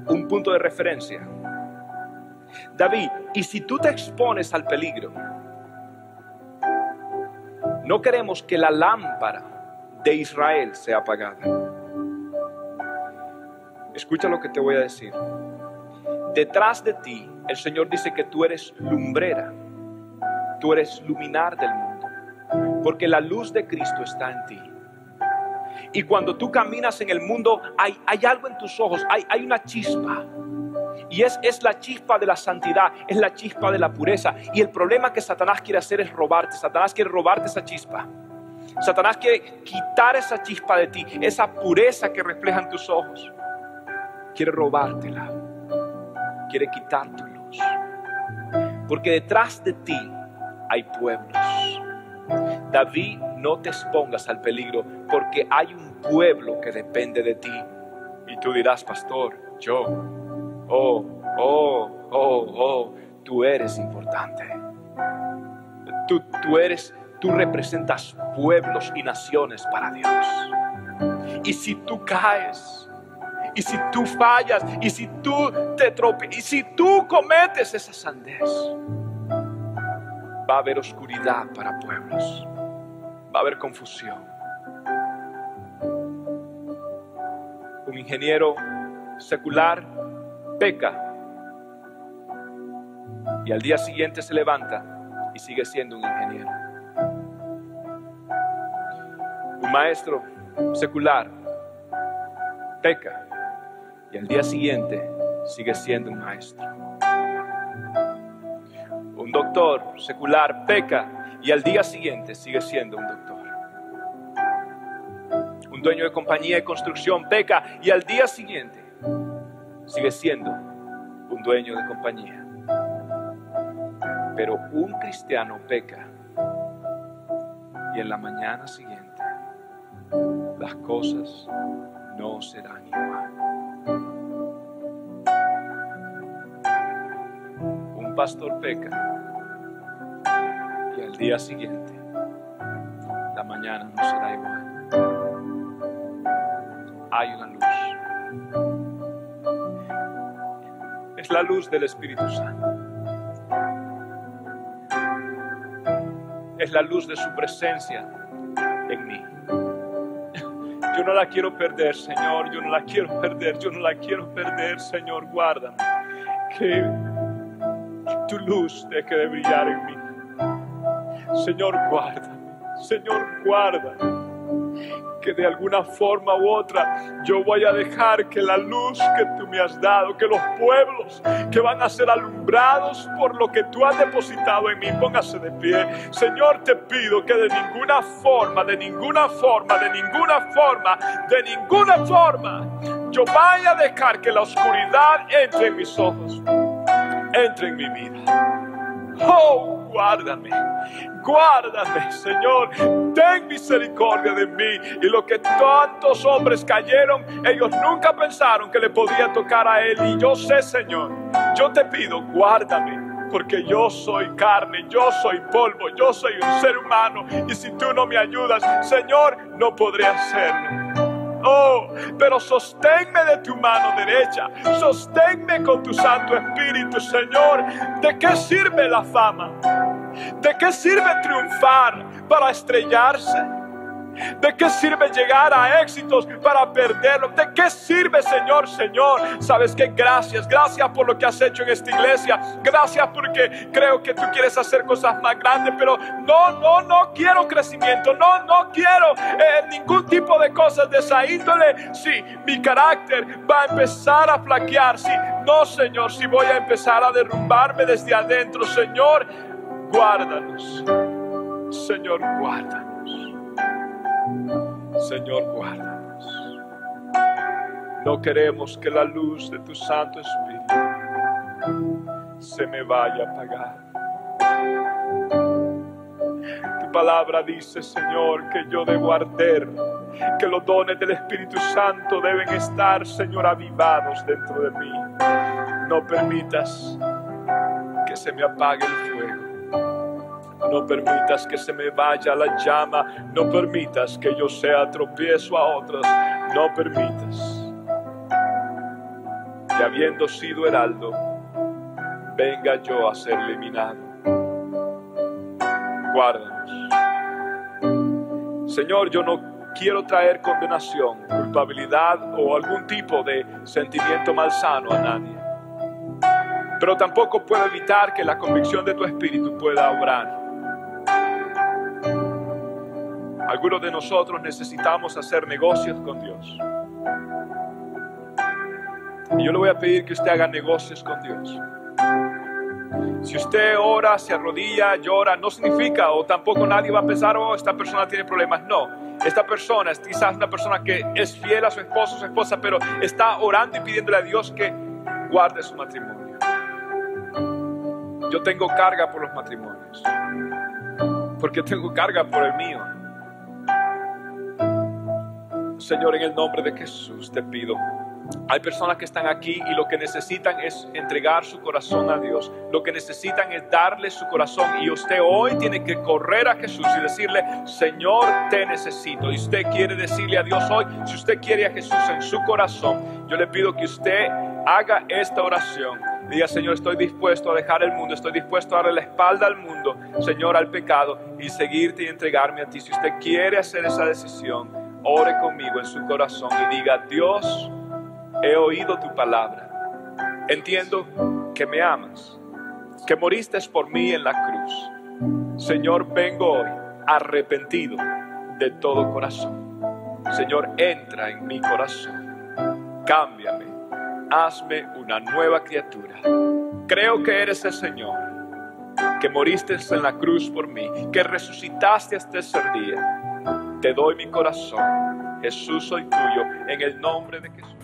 un punto de referencia. David, y si tú te expones al peligro, no queremos que la lámpara de Israel sea apagada. Escucha lo que te voy a decir. Detrás de ti, el Señor dice que tú eres lumbrera, tú eres luminar del mundo, porque la luz de Cristo está en ti. Y cuando tú caminas en el mundo, hay, hay algo en tus ojos, hay, hay una chispa. Y es, es la chispa de la santidad, es la chispa de la pureza. Y el problema que Satanás quiere hacer es robarte. Satanás quiere robarte esa chispa. Satanás quiere quitar esa chispa de ti, esa pureza que refleja en tus ojos. Quiere robártela. Quiere quitar tu luz. Porque detrás de ti hay pueblos. David, no te expongas al peligro porque hay un pueblo que depende de ti. Y tú dirás, pastor, yo, oh, oh, oh, oh, tú eres importante. Tú, tú eres, tú representas pueblos y naciones para Dios. Y si tú caes, y si tú fallas, y si tú te tropiezas, y si tú cometes esa sandez, va a haber oscuridad para pueblos, va a haber confusión. Un ingeniero secular peca y al día siguiente se levanta y sigue siendo un ingeniero. Un maestro secular peca y al día siguiente sigue siendo un maestro secular peca y al día siguiente sigue siendo un doctor. Un dueño de compañía de construcción peca y al día siguiente sigue siendo un dueño de compañía. Pero un cristiano peca y en la mañana siguiente las cosas no serán igual. Un pastor peca día siguiente, la mañana no será igual. Hay una luz. Es la luz del Espíritu Santo. Es la luz de su presencia en mí. Yo no la quiero perder, Señor. Yo no la quiero perder. Yo no la quiero perder, Señor. Guárdame. Que tu luz deje de brillar en mí. Señor, guarda, Señor, guarda. Que de alguna forma u otra yo voy a dejar que la luz que tú me has dado, que los pueblos que van a ser alumbrados por lo que tú has depositado en mí, póngase de pie. Señor, te pido que de ninguna forma, de ninguna forma, de ninguna forma, de ninguna forma, yo vaya a dejar que la oscuridad entre en mis ojos, entre en mi vida. Oh, guárdame, guárdame, Señor. Ten misericordia de mí. Y lo que tantos hombres cayeron, ellos nunca pensaron que le podía tocar a Él. Y yo sé, Señor, yo te pido, guárdame. Porque yo soy carne, yo soy polvo, yo soy un ser humano. Y si tú no me ayudas, Señor, no podré hacerlo. Oh, pero sosténme de tu mano derecha, sosténme con tu Santo Espíritu, Señor. ¿De qué sirve la fama? ¿De qué sirve triunfar para estrellarse? ¿De qué sirve llegar a éxitos para perderlo? ¿De qué sirve, Señor, Señor? ¿Sabes qué? Gracias, gracias por lo que has hecho en esta iglesia. Gracias porque creo que tú quieres hacer cosas más grandes, pero no, no, no quiero crecimiento. No, no quiero eh, ningún tipo de cosas de esa índole. Sí, mi carácter va a empezar a flaquear. Sí, no, Señor, si voy a empezar a derrumbarme desde adentro. Señor, guárdanos. Señor, guárdanos. Señor, guárdanos. No queremos que la luz de tu Santo Espíritu se me vaya a apagar. Tu palabra dice, Señor, que yo debo arder, que los dones del Espíritu Santo deben estar, Señor, avivados dentro de mí. No permitas que se me apague el fuego. No permitas que se me vaya la llama. No permitas que yo sea tropiezo a otros. No permitas que habiendo sido heraldo, venga yo a ser eliminado. Guárdanos. Señor, yo no quiero traer condenación, culpabilidad o algún tipo de sentimiento malsano a nadie. Pero tampoco puedo evitar que la convicción de tu espíritu pueda obrar. Algunos de nosotros necesitamos hacer negocios con Dios. Y yo le voy a pedir que usted haga negocios con Dios. Si usted ora, se arrodilla, llora, no significa o tampoco nadie va a pensar, oh, esta persona tiene problemas. No, esta persona es quizás una persona que es fiel a su esposo, su esposa, pero está orando y pidiéndole a Dios que guarde su matrimonio. Yo tengo carga por los matrimonios, porque tengo carga por el mío. Señor, en el nombre de Jesús te pido hay personas que están aquí y lo que necesitan es entregar su corazón a Dios. Lo que necesitan es darle su corazón. Y usted hoy tiene que correr a Jesús y decirle, Señor, te necesito. Y usted quiere decirle a Dios hoy, si usted quiere a Jesús en su corazón, yo le pido que usted haga esta oración. Diga, Señor, estoy dispuesto a dejar el mundo, estoy dispuesto a darle la espalda al mundo, Señor, al pecado y seguirte y entregarme a ti. Si usted quiere hacer esa decisión, ore conmigo en su corazón y diga, Dios, he oído tu palabra. Entiendo que me amas, que moriste por mí en la cruz. Señor, vengo hoy arrepentido de todo corazón. Señor, entra en mi corazón. Cámbiame. Hazme una nueva criatura. Creo que eres el Señor, que moriste en la cruz por mí, que resucitaste este tercer día. Te doy mi corazón. Jesús, soy tuyo. En el nombre de Jesús.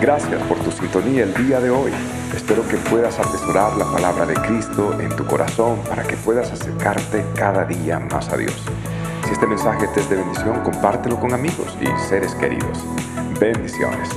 Gracias por tu sintonía el día de hoy. Espero que puedas atesorar la palabra de Cristo en tu corazón para que puedas acercarte cada día más a Dios. Si este mensaje te es de bendición, compártelo con amigos y seres queridos. Bendiciones.